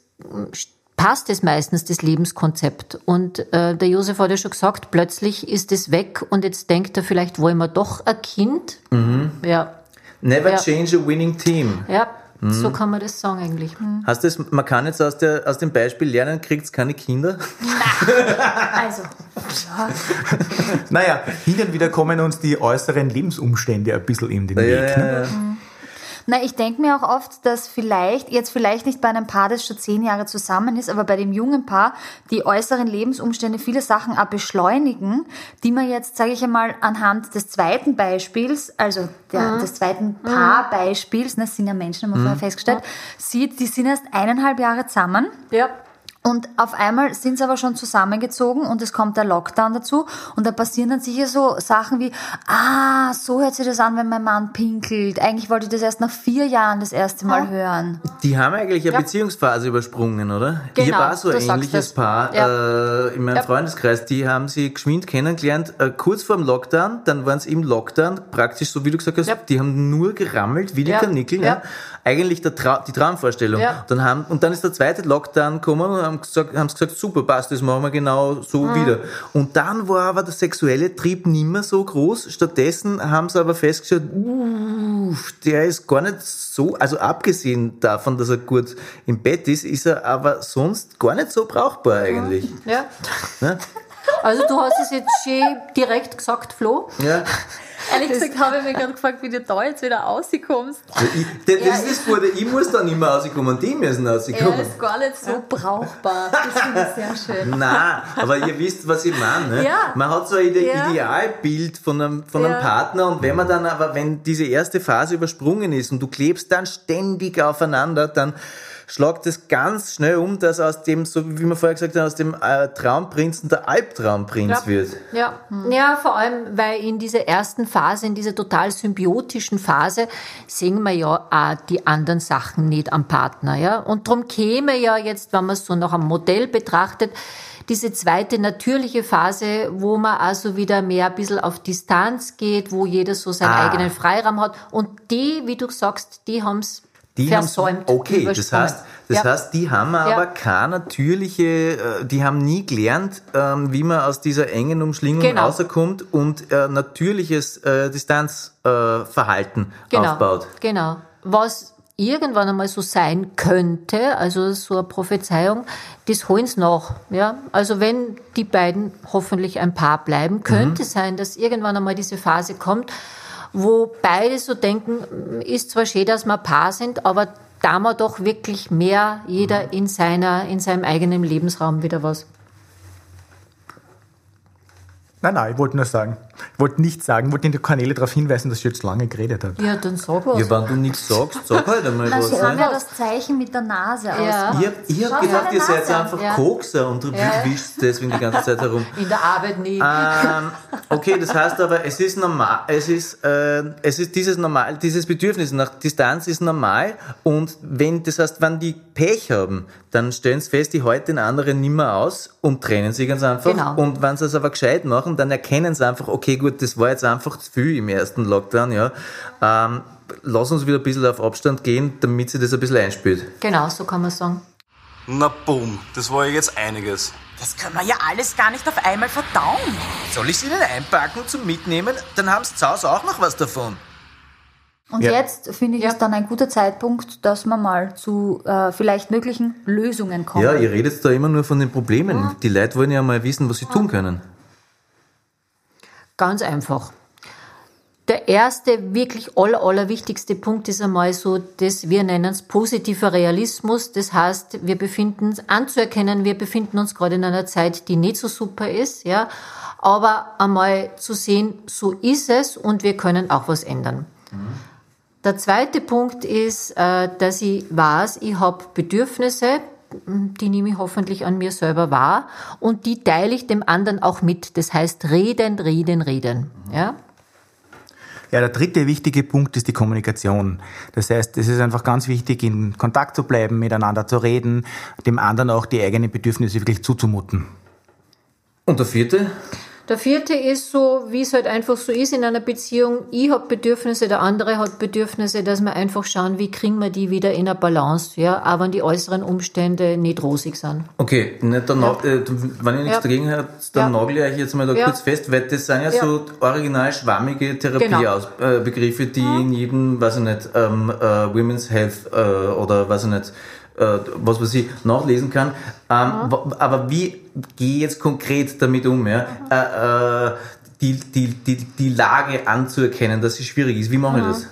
passt es meistens das Lebenskonzept. Und äh, der Josef hat ja schon gesagt, plötzlich ist es weg und jetzt denkt er, vielleicht wollen wir doch ein Kind. Ja, Never Ja. change a winning team. ja, so kann man das sagen eigentlich. Hast das, man kann jetzt aus, der, aus dem Beispiel lernen, kriegt's keine Kinder? Also, Naja, hin und wieder kommen uns die äußeren Lebensumstände ein bisschen in den Weg. Ne? Na, ich denke mir auch oft, dass vielleicht, jetzt vielleicht nicht bei einem Paar, das schon zehn Jahre zusammen ist, aber bei dem jungen Paar die äußeren Lebensumstände viele Sachen auch beschleunigen, die man jetzt, sage ich einmal, anhand des zweiten Beispiels, also der, des zweiten Paarbeispiels, ne, das sind ja Menschen, haben wir vorher festgestellt, sieht, die sind erst eineinhalb Jahre zusammen. Ja. Und auf einmal sind sie aber schon zusammengezogen und es kommt der Lockdown dazu und da passieren dann sicher so Sachen wie, ah, so hört sich das an, wenn mein Mann pinkelt. Eigentlich wollte ich das erst nach vier Jahren das erste Mal hören. Die haben eigentlich eine Beziehungsphase übersprungen, oder? Genau, ich war so ein ähnliches es. Paar Ja. äh, in meinem Ja. Freundeskreis. Die haben sie geschwind kennengelernt, äh, kurz vor dem Lockdown. Dann waren sie im Lockdown, praktisch so wie du gesagt hast, Ja. die haben nur gerammelt, wie die Ja. Kanickel. Ja. Ja. Eigentlich der Trau die Traumvorstellung. Ja. Dann haben, und dann ist der zweite Lockdown gekommen und haben gesagt, haben sie gesagt, super, passt, das machen wir genau so Mhm. wieder. Und dann war aber der sexuelle Trieb nimmer so groß. Stattdessen haben sie aber festgestellt, uff, der ist gar nicht so, also abgesehen davon, dass er gut im Bett ist, ist er aber sonst gar nicht so brauchbar eigentlich. Ja. Ne? Also du hast es jetzt schön direkt gesagt, Flo. Ja. Ehrlich gesagt habe ich mich gerade gefragt, wie du da jetzt wieder rauskommst. Also ich, das, das ist das Gute, ich muss da nicht mehr rauskommen, die müssen rauskommen. gar nicht so brauchbar. Das finde ich sehr schön. Nein, aber ihr wisst, was ich meine. Ne? Ja. Man hat so ein Ide Ja. Idealbild von einem, von einem Ja. Partner und wenn man dann aber, wenn diese erste Phase übersprungen ist und du klebst dann ständig aufeinander, dann schlagt es ganz schnell um, dass aus dem, so wie wir vorher gesagt haben, aus dem äh, Traumprinzen der Albtraumprinz Ja. wird. Ja. ja, vor allem, weil in dieser ersten Phase, in dieser total symbiotischen Phase, sehen wir ja auch die anderen Sachen nicht am Partner. Ja? Und darum käme ja jetzt, wenn man es so nach einem Modell betrachtet, diese zweite natürliche Phase, wo man also wieder mehr ein bisschen auf Distanz geht, wo jeder so seinen Ah. eigenen Freiraum hat. Und die, wie du sagst, die haben es Die versäumt. Okay, das heißt, das ja. heißt, die haben aber Ja. keine natürliche, äh, die haben nie gelernt, ähm, wie man aus dieser engen Umschlingung Genau. rauskommt und äh, natürliches äh, Distanzverhalten Verhalten genau, aufbaut. Genau. Was irgendwann einmal so sein könnte, also so eine Prophezeiung, das holen sie nach. Ja? Also wenn die beiden hoffentlich ein Paar bleiben, könnte Mhm. sein, dass irgendwann einmal diese Phase kommt, wo beide so denken, ist zwar schön, dass wir ein Paar sind, aber da wir doch wirklich mehr, Mhm. jeder in seiner, in seinem eigenen Lebensraum wieder was. Nein, nein, ich wollte nur sagen. Ich wollte nicht sagen, ich wollte die Kanäle darauf hinweisen, dass ich jetzt lange geredet habe. Ja, dann sag was. Ja, wenn du nichts sagst, sag halt einmal Na, was. sie haben Ne? ja das Zeichen mit der Nase Ja. aus. Ich hab, ich hab Schau gedacht, ihr seid einfach Ja. Kokser und Ja. wischt deswegen die ganze Zeit herum. in der Arbeit nie. Ähm, okay, das heißt aber, es ist normal, es ist, äh, es ist dieses normal, dieses Bedürfnis nach Distanz ist normal und wenn, das heißt, wenn die Pech haben, dann stellen sie fest, die halten den anderen nimmer aus und trennen sie ganz einfach. Genau. Und wenn sie es aber gescheit machen, dann erkennen sie einfach, okay, gut, das war jetzt einfach zu viel im ersten Lockdown, ja. Ähm, lass uns wieder ein bisschen auf Abstand gehen, damit sie das ein bisschen einspielt. Genau, so kann man sagen. Na boom, das war ja jetzt einiges. Das können wir ja alles gar nicht auf einmal verdauen. Soll ich sie denn einpacken zum Mitnehmen? Dann haben sie zu Hause auch noch was davon. Und Ja. jetzt finde ich Ja. es dann ein guter Zeitpunkt, dass man mal zu äh, vielleicht möglichen Lösungen kommt. Ja, ihr redet da immer nur von den Problemen. Die Leute wollen ja mal wissen, was sie tun können. Ganz einfach. Der erste, wirklich aller, aller wichtigste Punkt ist einmal so, dass wir nennen es positiver Realismus. Das heißt, wir befinden uns anzuerkennen, wir befinden uns gerade in einer Zeit, die nicht so super ist, ja. Aber einmal zu sehen, so ist es und wir können auch was ändern. Der zweite Punkt ist, äh, dass ich weiß, ich habe Bedürfnisse, die nehme ich hoffentlich an mir selber wahr und die teile ich dem anderen auch mit. Das heißt, reden, reden, reden. Ja? Ja, der dritte wichtige Punkt ist die Kommunikation. Das heißt, es ist einfach ganz wichtig, in Kontakt zu bleiben, miteinander zu reden, dem anderen auch die eigenen Bedürfnisse wirklich zuzumuten. Und der vierte? Der vierte ist so, wie es halt einfach so ist in einer Beziehung. Ich habe Bedürfnisse, der andere hat Bedürfnisse, dass wir einfach schauen, wie kriegen wir die wieder in eine Balance, ja, auch wenn die äußeren Umstände nicht rosig sind. Okay, nicht der Na- äh, wenn ihr nichts Ja. dagegen habt, dann Ja. nagel ich euch jetzt mal da Ja. kurz fest, weil das sind ja, Ja. so original schwammige Therapiebegriffe, äh, Begriffe, die in jedem, weiß ich nicht, ähm, äh, Women's Health äh, oder weiß ich nicht, äh, was weiß ich, nachlesen kann. Ähm, Aber wie gehe ich jetzt konkret damit um? Ja? Äh, äh, die, die, die, die Lage anzuerkennen, dass sie schwierig ist. Wie mache ich das?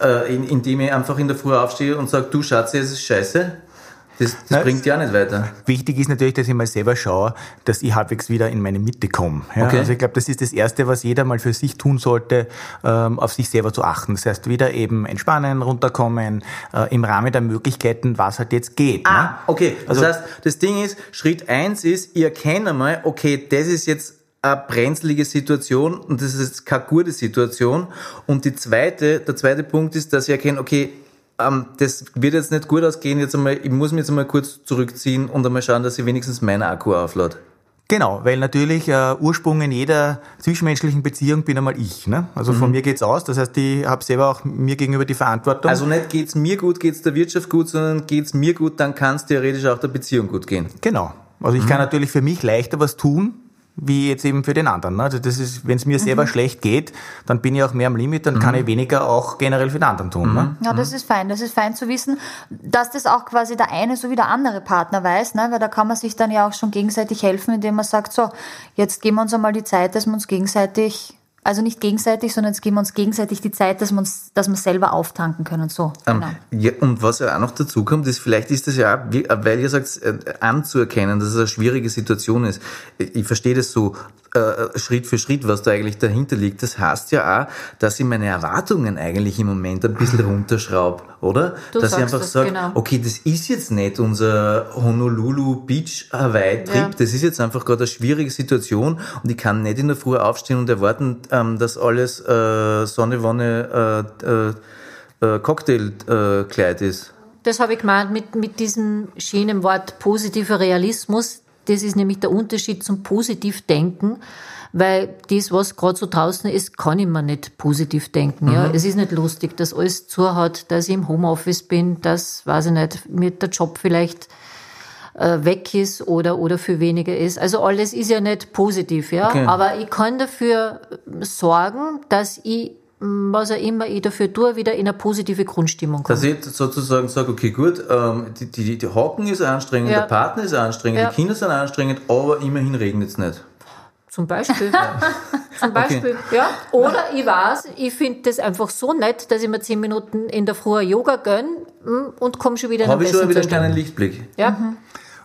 Äh, in, indem ich einfach in der Früh aufstehe und sage, du Schatz, es ist scheiße. Das, das bringt ja nicht weiter. Wichtig ist natürlich, dass ich mal selber schaue, dass ich halbwegs wieder in meine Mitte komme. Ja? Okay. Also ich glaube, das ist das Erste, was jeder mal für sich tun sollte, ähm, auf sich selber zu achten. Das heißt, wieder eben entspannen, runterkommen, äh, im Rahmen der Möglichkeiten, was halt jetzt geht. ne? Ah, okay. Das Also- heißt, das Ding ist, Schritt eins ist, ihr erkennt einmal, okay, das ist jetzt eine brenzlige Situation und das ist jetzt keine gute Situation. Und die zweite, der zweite Punkt ist, dass ihr erkennt, okay, ähm, das wird jetzt nicht gut ausgehen, jetzt einmal, ich muss mich jetzt einmal kurz zurückziehen und einmal schauen, dass ich wenigstens meinen Akku auflade. Genau, weil natürlich äh, Ursprung in jeder zwischenmenschlichen Beziehung bin einmal ich. Ne? Also von mir geht's aus. Das heißt, ich habe selber auch mir gegenüber die Verantwortung. Also nicht geht's mir gut, geht's der Wirtschaft gut, sondern geht's mir gut, dann kann es theoretisch auch der Beziehung gut gehen. Genau. Also ich kann natürlich für mich leichter was tun, wie jetzt eben für den anderen. ne? Also das ist, wenn es mir selber schlecht geht, dann bin ich auch mehr am Limit, dann kann ich weniger auch generell für den anderen tun. Ne? Ja, das ist fein. Das ist fein zu wissen, dass das auch quasi der eine so wie der andere Partner weiß, ne? weil da kann man sich dann ja auch schon gegenseitig helfen, indem man sagt, so, jetzt geben wir uns einmal die Zeit, dass wir uns gegenseitig, also nicht gegenseitig, sondern jetzt geben wir uns gegenseitig die Zeit, dass wir uns, dass wir selber auftanken können. So, Ähm, genau. ja, und was ja auch noch dazu kommt, ist, vielleicht ist das ja auch, wie- weil ihr sagt, äh, anzuerkennen, dass es eine schwierige Situation ist. Ich verstehe das so äh, Schritt für Schritt, was da eigentlich dahinter liegt. Das heißt ja auch, dass ich meine Erwartungen eigentlich im Moment ein bisschen runterschraube, oder? Du dass ich einfach das, sage, genau. okay, das ist jetzt nicht unser Honolulu Beach Hawaii Trip, Ja. das ist jetzt einfach gerade eine schwierige Situation und ich kann nicht in der Früh aufstehen und erwarten, ähm, dass alles äh, Sonne, Wonne, äh, äh, äh, Cocktailkleid ist. Das habe ich gemeint mit, mit diesem schönen Wort positiver Realismus. Das ist nämlich der Unterschied zum Positivdenken, weil das, was gerade so draußen ist, kann ich mir nicht positiv denken. Ja. Es ist nicht lustig, dass alles zuhat, dass ich im Homeoffice bin, dass, weiß ich nicht, mir der Job vielleicht äh, weg ist oder, oder für weniger ist. Also alles ist ja nicht positiv, ja. Okay. Aber ich kann dafür sorgen, dass ich, m, was auch immer ich dafür tue, wieder in eine positive Grundstimmung komme. Dass ich sozusagen sage, okay, gut, ähm, die, die, die Hocken ist anstrengend, Ja. der Partner ist anstrengend, Ja. die Kinder sind anstrengend, aber immerhin regnet es nicht. Zum Beispiel. Zum Beispiel, ja. Oder ich weiß, ich finde das einfach so nett, dass ich mir zehn Minuten in der Früh Yoga gönn mm, und komme schon wieder in Habe ich schon wieder einen kleinen Lichtblick. Ja.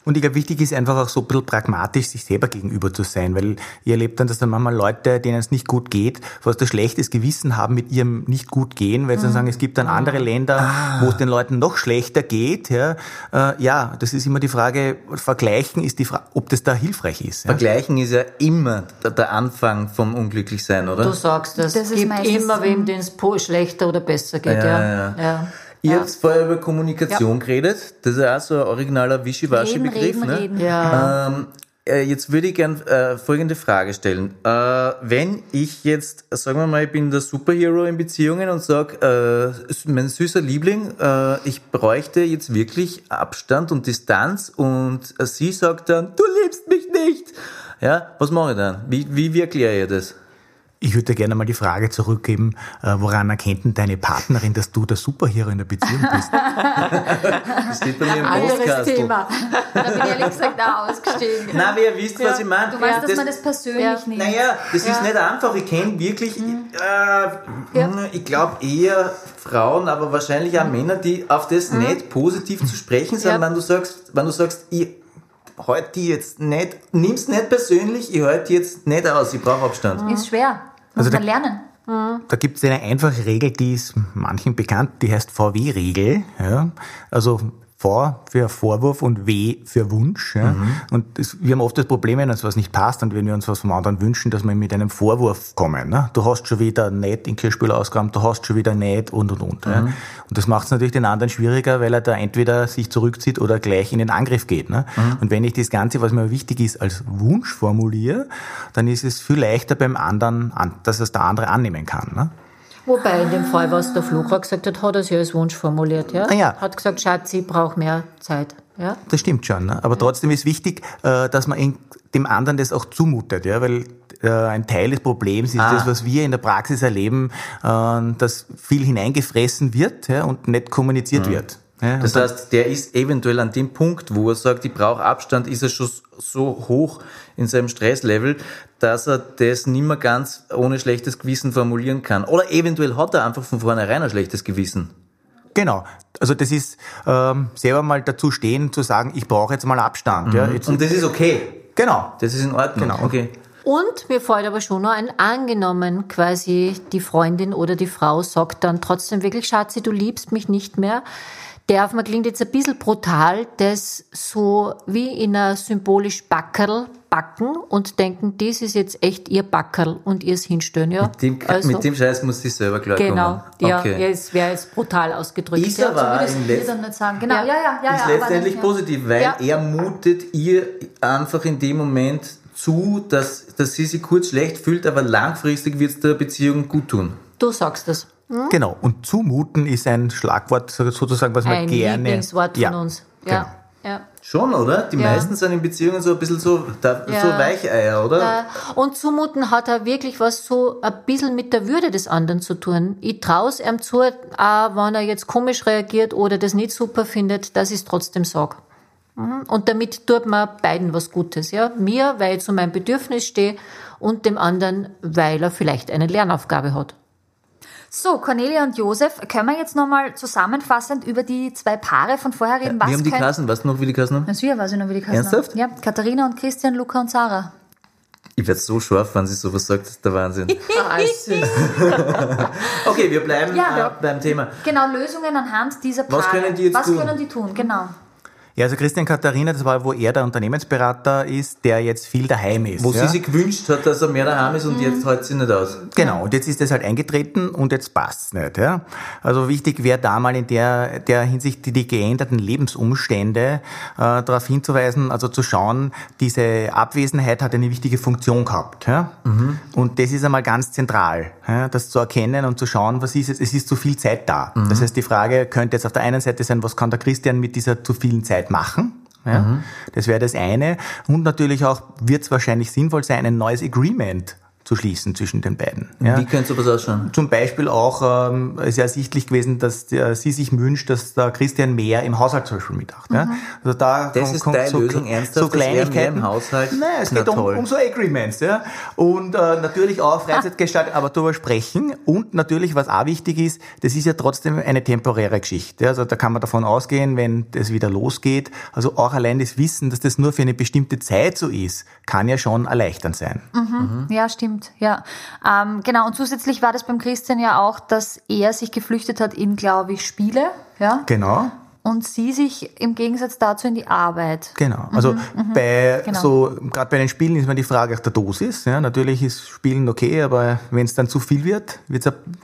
Und ich glaube, wichtig ist einfach auch so ein bisschen pragmatisch sich selber gegenüber zu sein, weil ihr erlebt dann, dass dann manchmal Leute, denen es nicht gut geht, fast ein schlechtes Gewissen haben mit ihrem nicht gut gehen, weil sie dann sagen, es gibt dann andere Länder, wo es den Leuten noch schlechter geht. Ja, äh, ja das ist immer die Frage, vergleichen ist die Frage, ob das da hilfreich ist. Ja. Vergleichen ist ja immer der, Anfang vom Unglücklichsein, oder? Du sagst das. Das Es ist gibt immer wem, den es schlechter oder besser geht. Ja, Ja, ja, ja. Ihr habt vorher über Kommunikation geredet. Das ist ja auch so ein originaler Wischiwaschi-Begriff. reden, ne? reden. Ja. Ähm, äh, jetzt würde ich gern äh, folgende Frage stellen. Äh, wenn ich jetzt, sagen wir mal, ich bin der Superhero in Beziehungen und sage, äh, mein süßer Liebling, äh, ich bräuchte jetzt wirklich Abstand und Distanz und äh, sie sagt dann, du liebst mich nicht. Ja, was mache ich dann? Wie, wie, wie erkläre ich das? Ich würde gerne mal die Frage zurückgeben, äh, woran erkennt denn deine Partnerin, dass du der Superhero in der Beziehung bist? Das steht bei mir im Anderes Postkastel. Thema. Da bin ich ehrlich gesagt auch ausgestiegen. Na, wer wisst, was ich meine. Du meinst, dass man das persönlich Ja. nimmt. Naja, das ist nicht einfach. Ich kenne wirklich, äh, ich glaube eher Frauen, aber wahrscheinlich auch Männer, die auf das nicht positiv zu sprechen sind, Ja. wenn du sagst, wenn du sagst, ich halte die jetzt nicht, nimm's nicht persönlich, ich halte die jetzt nicht aus, ich brauche Abstand. Ist schwer. Muss Also man da- lernen. Da gibt es eine einfache Regel, die ist manchen bekannt, die heißt VW-Regel. Ja? Also V für Vorwurf und W für Wunsch. Ja? Und das, wir haben oft das Problem, wenn uns was nicht passt und wenn wir uns was vom anderen wünschen, dass wir mit einem Vorwurf kommen. Ne? Du hast schon wieder nicht in Kirchspüler ausgeräumt, du hast schon wieder nicht und und und. Ja? Und das macht es natürlich den anderen schwieriger, weil er da entweder sich zurückzieht oder gleich in den Angriff geht. Ne? Und wenn ich das Ganze, was mir wichtig ist, als Wunsch formuliere, dann ist es viel leichter beim anderen, an- dass es der andere annehmen kann. Ne? Wobei in dem Fall, was der Flora gesagt hat, hat er ja als Wunsch formuliert. Ja? Ah ja. Hat gesagt, Schatz, ich brauche mehr Zeit. Ja? Das stimmt schon. Ne? Aber trotzdem ist wichtig, äh, dass man dem anderen das auch zumutet, ja, weil äh, ein Teil des Problems ist Ah. das, was wir in der Praxis erleben, äh, dass viel hineingefressen wird ja, und nicht kommuniziert wird. Ja, Das heißt, der ist eventuell an dem Punkt, wo er sagt, ich brauche Abstand, ist er schon so hoch in seinem Stresslevel, dass er das nicht mehr ganz ohne schlechtes Gewissen formulieren kann. Oder eventuell hat er einfach von vornherein ein schlechtes Gewissen. Genau. Also das ist ähm, selber mal dazu stehen, zu sagen, ich brauche jetzt mal Abstand. Ja, jetzt, Und das ist okay. genau. Das ist in Ordnung. Genau. Okay. Und mir fällt aber schon noch ein angenommen, quasi die Freundin oder die Frau sagt dann trotzdem wirklich, Schatzi, du liebst mich nicht mehr. Darf man, klingt jetzt ein bisschen brutal, das so wie in einer symbolisch Backerl backen und denken, das ist jetzt echt ihr Backerl und ihr es hinstellen, ja? Mit dem, Also, mit dem Scheiß muss sie selber klarkommen. Genau, ja, Okay. ja, es wäre jetzt brutal ausgedrückt. Ist ja. aber dir Letz- dann nicht sagen. Genau, ja, Ja. ja, ja. ist ja, aber letztendlich positiv, weil Ja. er mutet ihr einfach in dem Moment zu, dass, dass sie sich kurz schlecht fühlt, aber langfristig wird es der Beziehung gut tun. Du sagst das. Genau. Und zumuten ist ein Schlagwort sozusagen, was man Ein gerne. Lieblingswort ja, von uns. Genau. Ja, ja. Schon, oder? Die Ja. meisten sind in Beziehungen so ein bisschen so, da, Ja. so Weicheier, oder? Und zumuten hat er wirklich was so ein bisschen mit der Würde des anderen zu tun. Ich traue es ihm zu, auch wenn er jetzt komisch reagiert oder das nicht super findet, dass ich es trotzdem sage. Und damit tut man beiden was Gutes. Ja? Mir, weil ich zu meinem Bedürfnis stehe und dem anderen, weil er vielleicht eine Lernaufgabe hat. So, Cornelia und Josef, können wir jetzt nochmal zusammenfassend über die zwei Paare von vorher reden? Wir haben die Kassen, weißt du noch, wie die Kassen haben? Na sicher, weiß ich noch, wie die Kassen Ernsthaft? haben. Ja, Katharina und Christian, Luca und Sarah. Ich werde so scharf, wenn sie sowas sagt, das ist der Wahnsinn. Okay, wir bleiben Ja, äh, ja. beim Thema. Genau, Lösungen anhand dieser Paare. Was können die jetzt Was tun? können die tun, genau. Ja, also Christian Katharina, das war, wo er der Unternehmensberater ist, der jetzt viel daheim ist. Wo ja? sie sich gewünscht hat, dass er mehr daheim ist und Mhm. jetzt hält sie nicht aus. Genau, und jetzt ist das halt eingetreten und jetzt passt's nicht. Ja? Also wichtig wäre da mal in der, der Hinsicht die, die geänderten Lebensumstände äh, darauf hinzuweisen, also zu schauen, diese Abwesenheit hat eine wichtige Funktion gehabt. Ja? Und das ist einmal ganz zentral, ja? das zu erkennen und zu schauen, was ist es, es ist zu viel Zeit da. Das heißt, die Frage könnte jetzt auf der einen Seite sein, was kann der Christian mit dieser zu vielen Zeit machen? Ja, Das wäre das eine. Und natürlich auch wird es wahrscheinlich sinnvoll sein, ein neues Agreement zu schließen zwischen den beiden. Ja. Wie könnte sowas ausschauen? Zum Beispiel auch ähm, ist ja ersichtlich gewesen, dass der, sie sich wünscht, dass der Christian mehr im Haushalt zum Beispiel mitmacht. Ja? Also da Das kommt- ist kommt deine so, Lösung, so ernsthaft, er mehr Kleinigkeiten. im Haushalt? Nein, es Na geht um, um so Agreements. Ja? Und äh, natürlich auch Freizeitgestaltung, aber darüber sprechen. Und natürlich, was auch wichtig ist, das ist ja trotzdem eine temporäre Geschichte. Also da kann man davon ausgehen, wenn das wieder losgeht. Also auch allein das Wissen, dass das nur für eine bestimmte Zeit so ist, kann ja schon erleichternd sein. Ja, stimmt, ja. Ähm, genau, und zusätzlich war das beim Christian ja auch, dass er sich geflüchtet hat in, glaube ich, Spiele, ja. Genau. Und sie sich im Gegensatz dazu in die Arbeit. Genau. Also bei Genau. so gerade bei den Spielen ist immer die Frage nach der Dosis. Ja, natürlich ist Spielen okay, aber wenn es dann zu viel wird,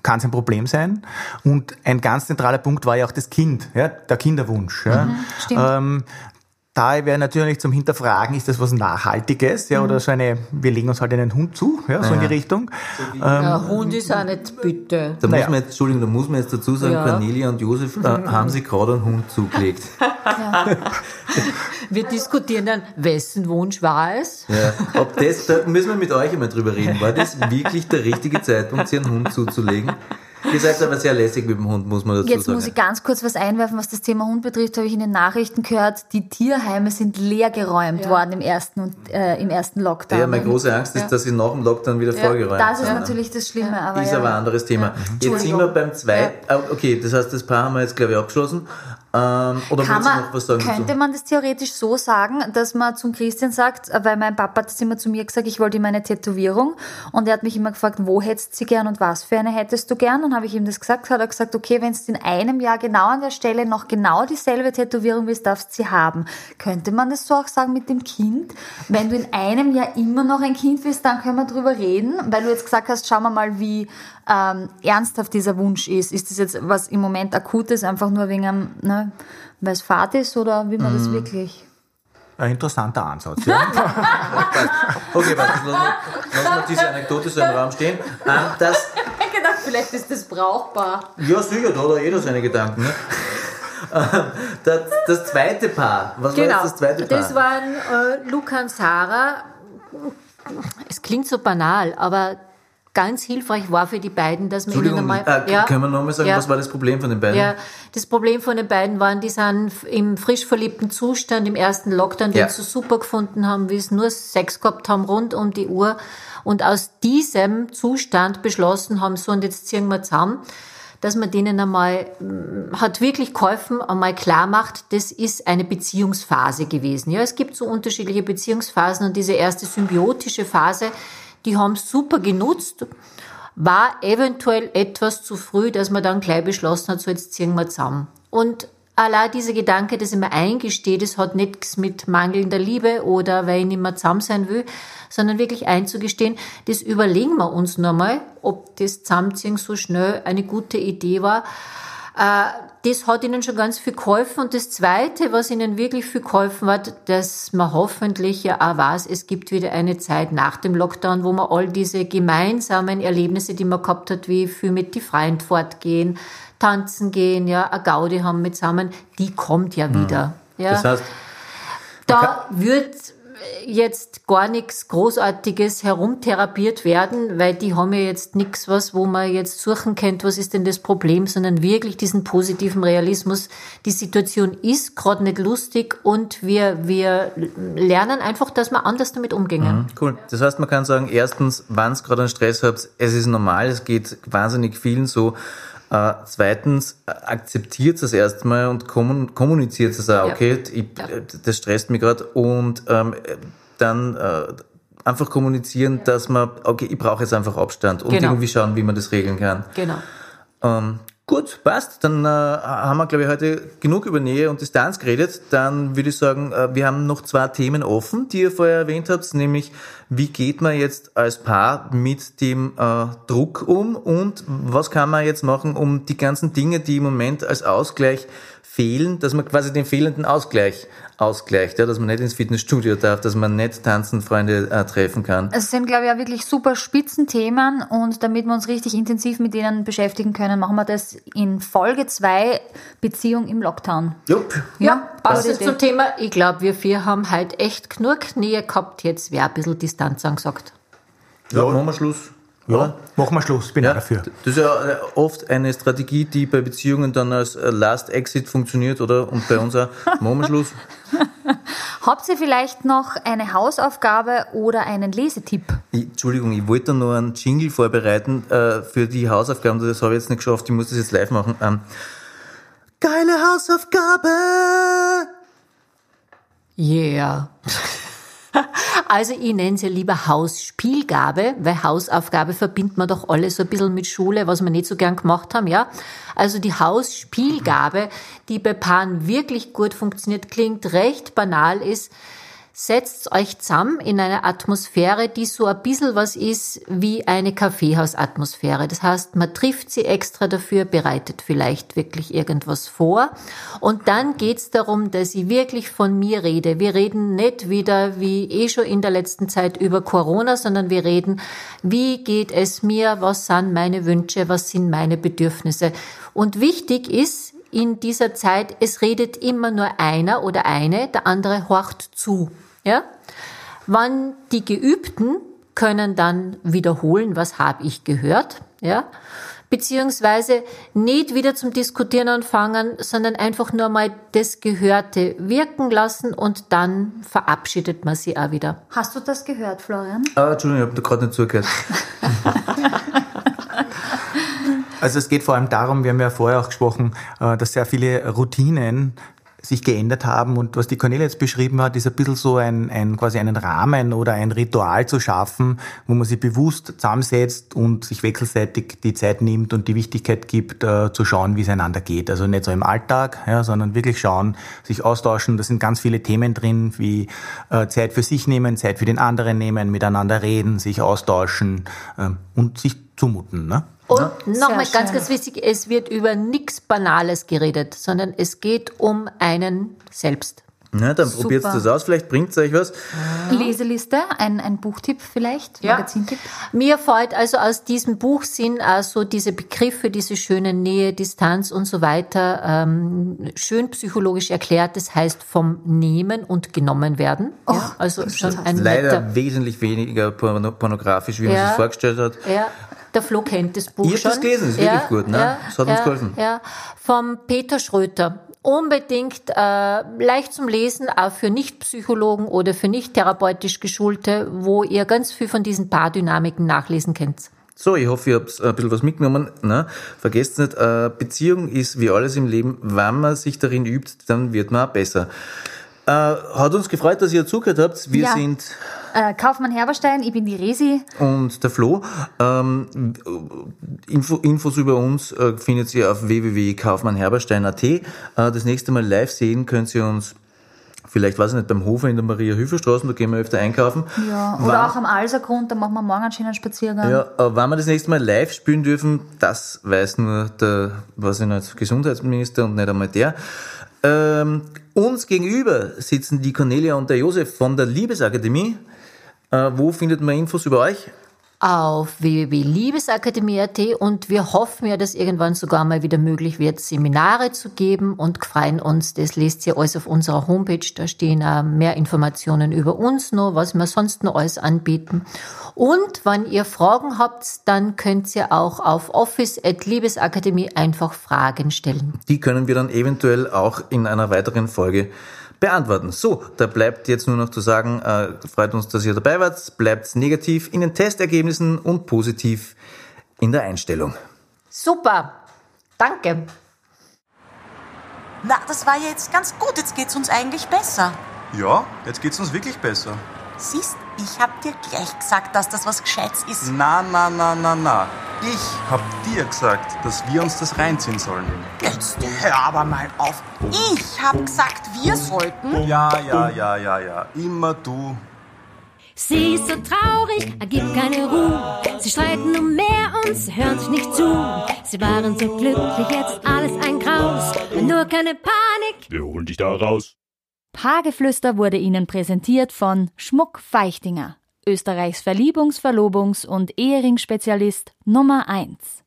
kann es ein Problem sein. Und ein ganz zentraler Punkt war ja auch das Kind, ja, der Kinderwunsch. Ja. stimmt. Ähm, da wäre natürlich zum Hinterfragen, ist das was Nachhaltiges, ja, oder so eine, wir legen uns halt einen Hund zu, ja, so in die Richtung. Der Hund ist auch nicht bitte. Da Naja. muss man jetzt, Entschuldigung, da muss man jetzt dazu sagen, Ja. Cornelia und Josef äh, haben sich gerade einen Hund zugelegt. Wir diskutieren dann, wessen Wunsch war es? Ja. Ob das, da müssen wir mit euch einmal drüber reden. War das wirklich der richtige Zeitpunkt, sich einen Hund zuzulegen? Ihr seid aber sehr lässig mit dem Hund, muss man dazu Jetzt sagen. muss ich ganz kurz was einwerfen, was das Thema Hund betrifft, habe ich in den Nachrichten gehört, die Tierheime sind leergeräumt worden im ersten, und, äh, im ersten Lockdown. ja, meine große Angst ist, dass sie nach dem Lockdown wieder vorgeräumt das ist werden. natürlich das Schlimme. Aber Ist ja. aber ein anderes Thema. Jetzt sind wir beim zweiten. Ah, Okay, das heißt, das Paar haben wir jetzt, glaube ich, abgeschlossen. Ähm, oder Kann man, noch was sagen könnte dazu? man das theoretisch so sagen, dass man zum Christian sagt, weil mein Papa hat das immer zu mir gesagt, ich wollte ihm eine Tätowierung und er hat mich immer gefragt, wo hättest du sie gern und was für eine hättest du gern? Und habe ich ihm das gesagt, hat er gesagt, okay, wenn du in einem Jahr genau an der Stelle noch genau dieselbe Tätowierung willst, darfst du sie haben. Könnte man das so auch sagen mit dem Kind? Wenn du in einem Jahr immer noch ein Kind willst, dann können wir drüber reden, weil du jetzt gesagt hast, schauen wir mal, wie ähm, ernsthaft dieser Wunsch ist. Ist das jetzt was im Moment akutes, einfach nur wegen einem, ne, weil es Fahrt ist oder will man das wirklich? Ein interessanter Ansatz. Ja. Okay, warte, lassen wir, diese Anekdote so im Raum stehen. Ähm, das, Ich habe gedacht, vielleicht ist das brauchbar. ja, sicher, da hat auch jeder seine Gedanken. Ne? Ähm, das, das zweite Paar. Was war Genau, jetzt das zweite Paar? das waren äh, Luca und Sarah. Es klingt so banal, aber ganz hilfreich war für die beiden, dass man ihnen einmal... äh, können wir nochmal sagen, Ja. was war das Problem von den beiden? Ja, das Problem von den beiden waren, die sind im frisch verliebten Zustand im ersten Lockdown, den Ja. sie so super gefunden haben, wie sie nur Sex gehabt haben rund um die Uhr und aus diesem Zustand beschlossen haben, so und jetzt ziehen wir zusammen. dass man denen einmal, mm, hat wirklich geholfen, einmal klar macht, das ist eine Beziehungsphase gewesen. Ja, es gibt so unterschiedliche Beziehungsphasen und diese erste symbiotische Phase, die haben super genutzt, war eventuell etwas zu früh, dass man dann gleich beschlossen hat, so jetzt ziehen wir zusammen. Und allein dieser Gedanke, dass ich mir eingestehe, das hat nichts mit mangelnder Liebe oder weil ich nicht mehr zusammen sein will, sondern wirklich einzugestehen, das überlegen wir uns nochmal, ob das Zusammenziehen so schnell eine gute Idee war. Äh, das hat ihnen schon ganz viel geholfen. Und das Zweite, was ihnen wirklich viel geholfen hat, dass man hoffentlich ja auch weiß, es gibt wieder eine Zeit nach dem Lockdown, wo man all diese gemeinsamen Erlebnisse, die man gehabt hat, wie viel mit die Freien fortgehen, tanzen gehen, ja, eine Gaudi haben mit zusammen, die kommt ja wieder. Ja. Das heißt, Da wird jetzt gar nichts Großartiges herumtherapiert werden, weil die haben ja jetzt nichts, was, wo man jetzt suchen kennt, was ist denn das Problem, sondern wirklich diesen positiven Realismus. Die Situation ist gerade nicht lustig und wir, wir lernen einfach, dass wir anders damit umgehen. Cool. Das heißt, man kann sagen, erstens, wann es gerade einen Stress habt, es ist normal, es geht wahnsinnig vielen so. Äh, zweitens, äh, akzeptiert es erstmal und kommun kommuniziert es auch, okay, ich, äh, das stresst mich gerade und ähm, äh, dann äh, einfach kommunizieren, dass man, okay, ich brauche jetzt einfach Abstand und Genau. irgendwie schauen, wie man das regeln kann. Genau. Ähm, gut, passt. Dann äh, haben wir, glaube ich, heute genug über Nähe und Distanz geredet. Dann würde ich sagen, äh, wir haben noch zwei Themen offen, die ihr vorher erwähnt habt, nämlich wie geht man jetzt als Paar mit dem äh, Druck um und was kann man jetzt machen, um die ganzen Dinge, die im Moment als Ausgleich fehlen, dass man quasi den fehlenden Ausgleich ausgleicht, ja, dass man nicht ins Fitnessstudio darf, dass man nicht tanzen, Freunde äh, treffen kann. Es sind, glaube ich, auch wirklich super Spitzenthemen und damit wir uns richtig intensiv mit denen beschäftigen können, machen wir das in Folge 2 Beziehung im Lockdown. Jupp. Ja, passt gute es zum Thema. Ich glaube, wir vier haben halt echt genug Nähe gehabt. Jetzt wäre ein bisschen Distanz angesagt. Ja, machen wir Schluss. Ja, machen wir Schluss, bin Ja, dafür. das ist ja äh, oft eine Strategie, die bei Beziehungen dann als äh, Last Exit funktioniert, oder? Und bei uns auch. Machen wir Schluss. Habt ihr vielleicht noch eine Hausaufgabe oder einen Lesetipp? Ich, Entschuldigung, ich wollte da noch einen Jingle vorbereiten äh, für die Hausaufgaben, das habe ich jetzt nicht geschafft, ich muss das jetzt live machen. Ähm, geile Hausaufgabe! Yeah. Also ich nenne sie lieber Hausspielgabe, weil Hausaufgabe verbindet man doch alle so ein bisschen mit Schule, was wir nicht so gern gemacht haben, ja. Also die Hausspielgabe, die bei Paaren wirklich gut funktioniert, klingt recht banal, ist, setzt euch zusammen in eine Atmosphäre, die so ein bisschen was ist wie eine Kaffeehausatmosphäre. Das heißt, man trifft sie extra dafür, bereitet vielleicht wirklich irgendwas vor. Und dann geht's darum, dass ich wirklich von mir rede. Wir reden nicht wieder wie eh schon in der letzten Zeit über Corona, sondern wir reden, wie geht es mir, was sind meine Wünsche, was sind meine Bedürfnisse. Und wichtig ist, in dieser Zeit, es redet immer nur einer oder eine, der andere horcht zu. Ja? Wann die Geübten können dann wiederholen, was habe ich gehört, ja? Beziehungsweise nicht wieder zum Diskutieren anfangen, sondern einfach nur mal das Gehörte wirken lassen und dann verabschiedet man sie auch wieder. Hast du das gehört, Florian? Ah, Entschuldigung, ich habe da gerade nicht zugehört. Also es geht vor allem darum, wir haben ja vorher auch gesprochen, äh, dass sehr viele Routinen sich geändert haben und was die Cornelia jetzt beschrieben hat, ist ein bisschen so ein, ein quasi einen Rahmen oder ein Ritual zu schaffen, wo man sich bewusst zusammensetzt und sich wechselseitig die Zeit nimmt und die Wichtigkeit gibt, äh, zu schauen, wie es einander geht. Also nicht so im Alltag, ja, sondern wirklich schauen, sich austauschen. Da sind ganz viele Themen drin, wie äh, Zeit für sich nehmen, Zeit für den anderen nehmen, miteinander reden, sich austauschen ähm, und sich zumuten. Ne? Und nochmal ganz, ganz wichtig, es wird über nichts Banales geredet, sondern es geht um einen selbst. Na, dann probiert das aus, vielleicht bringt es euch was. Leseliste, ein, ein Buchtipp vielleicht, Ja. Magazintipp. Mir fällt also aus diesem Buch sind also diese Begriffe, diese schöne Nähe, Distanz und so weiter ähm, schön psychologisch erklärt. Das heißt vom Nehmen und genommen werden. ja, also schon ein Leider netter. weniger weniger porno pornografisch, wie man Ja. sich vorgestellt hat. Ja, der Flo kennt das Buch hab schon. das gelesen, ist wirklich gut, ne? Das hat uns geholfen. Ja, vom Peter Schröter. Unbedingt äh, leicht zum Lesen, auch für Nicht-Psychologen oder für nicht therapeutisch Geschulte, wo ihr ganz viel von diesen Paardynamiken nachlesen könnt. So, ich hoffe, ihr habt ein bisschen was mitgenommen. Ne? Vergesst nicht, äh, Beziehung ist wie alles im Leben, wenn man sich darin übt, dann wird man auch besser. Äh, hat uns gefreut, dass ihr zugehört habt. Wir Ja. sind Äh, Kaufmann Herberstein, ich bin die Resi. und der Flo. Ähm, Info, Infos über uns äh, findet ihr auf www.kaufmannherberstein.at. Äh, das nächste Mal live sehen könnt ihr uns vielleicht, weiß ich nicht, beim Hofer in der Maria-Hilfer-Straße, da gehen wir öfter einkaufen. Ja, Wann- oder auch am Alsergrund, da machen wir morgen einen schönen Spaziergang. Ja, äh, wann wir das nächste Mal live spielen dürfen, das weiß nur der, weiß ich nicht, Gesundheitsminister und nicht einmal der. Ähm, uns gegenüber sitzen die Cornelia und der Josef von der Liebesakademie. Äh, wo findet man Infos über euch? auf www.liebesakademie.at und wir hoffen ja, dass irgendwann sogar mal wieder möglich wird, Seminare zu geben und freuen uns, das lest ihr alles auf unserer Homepage, da stehen auch mehr Informationen über uns noch, was wir sonst noch alles anbieten. Und wenn ihr Fragen habt, dann könnt ihr auch auf office.liebesakademie einfach Fragen stellen. Die können wir dann eventuell auch in einer weiteren Folge beantworten. So, da bleibt jetzt nur noch zu sagen, äh, freut uns, dass ihr dabei wart. Bleibt negativ in den Testergebnissen und positiv in der Einstellung. Super, danke. Na, das war ja jetzt ganz gut. Jetzt geht's uns eigentlich besser. Ja, jetzt geht's uns wirklich besser. Siehst, ich hab dir gleich gesagt, dass das was Gescheites ist. Na, na, na, na, na. Ich hab dir gesagt, dass wir uns das reinziehen sollen. Jetzt hör aber mal auf. Ich hab gesagt, wir sollten. Ja, ja, ja, ja, ja. Immer du. Sie ist so traurig, er gibt keine Ruhe. Sie streiten um mehr und sie hören sich nicht zu. Sie waren so glücklich, jetzt alles ein Graus. Nur keine Panik. Wir holen dich da raus. Paargeflüster wurde Ihnen präsentiert von Schmuck Feichtinger, Österreichs Verliebungs-, Verlobungs- und Ehering-Spezialist Nummer 1.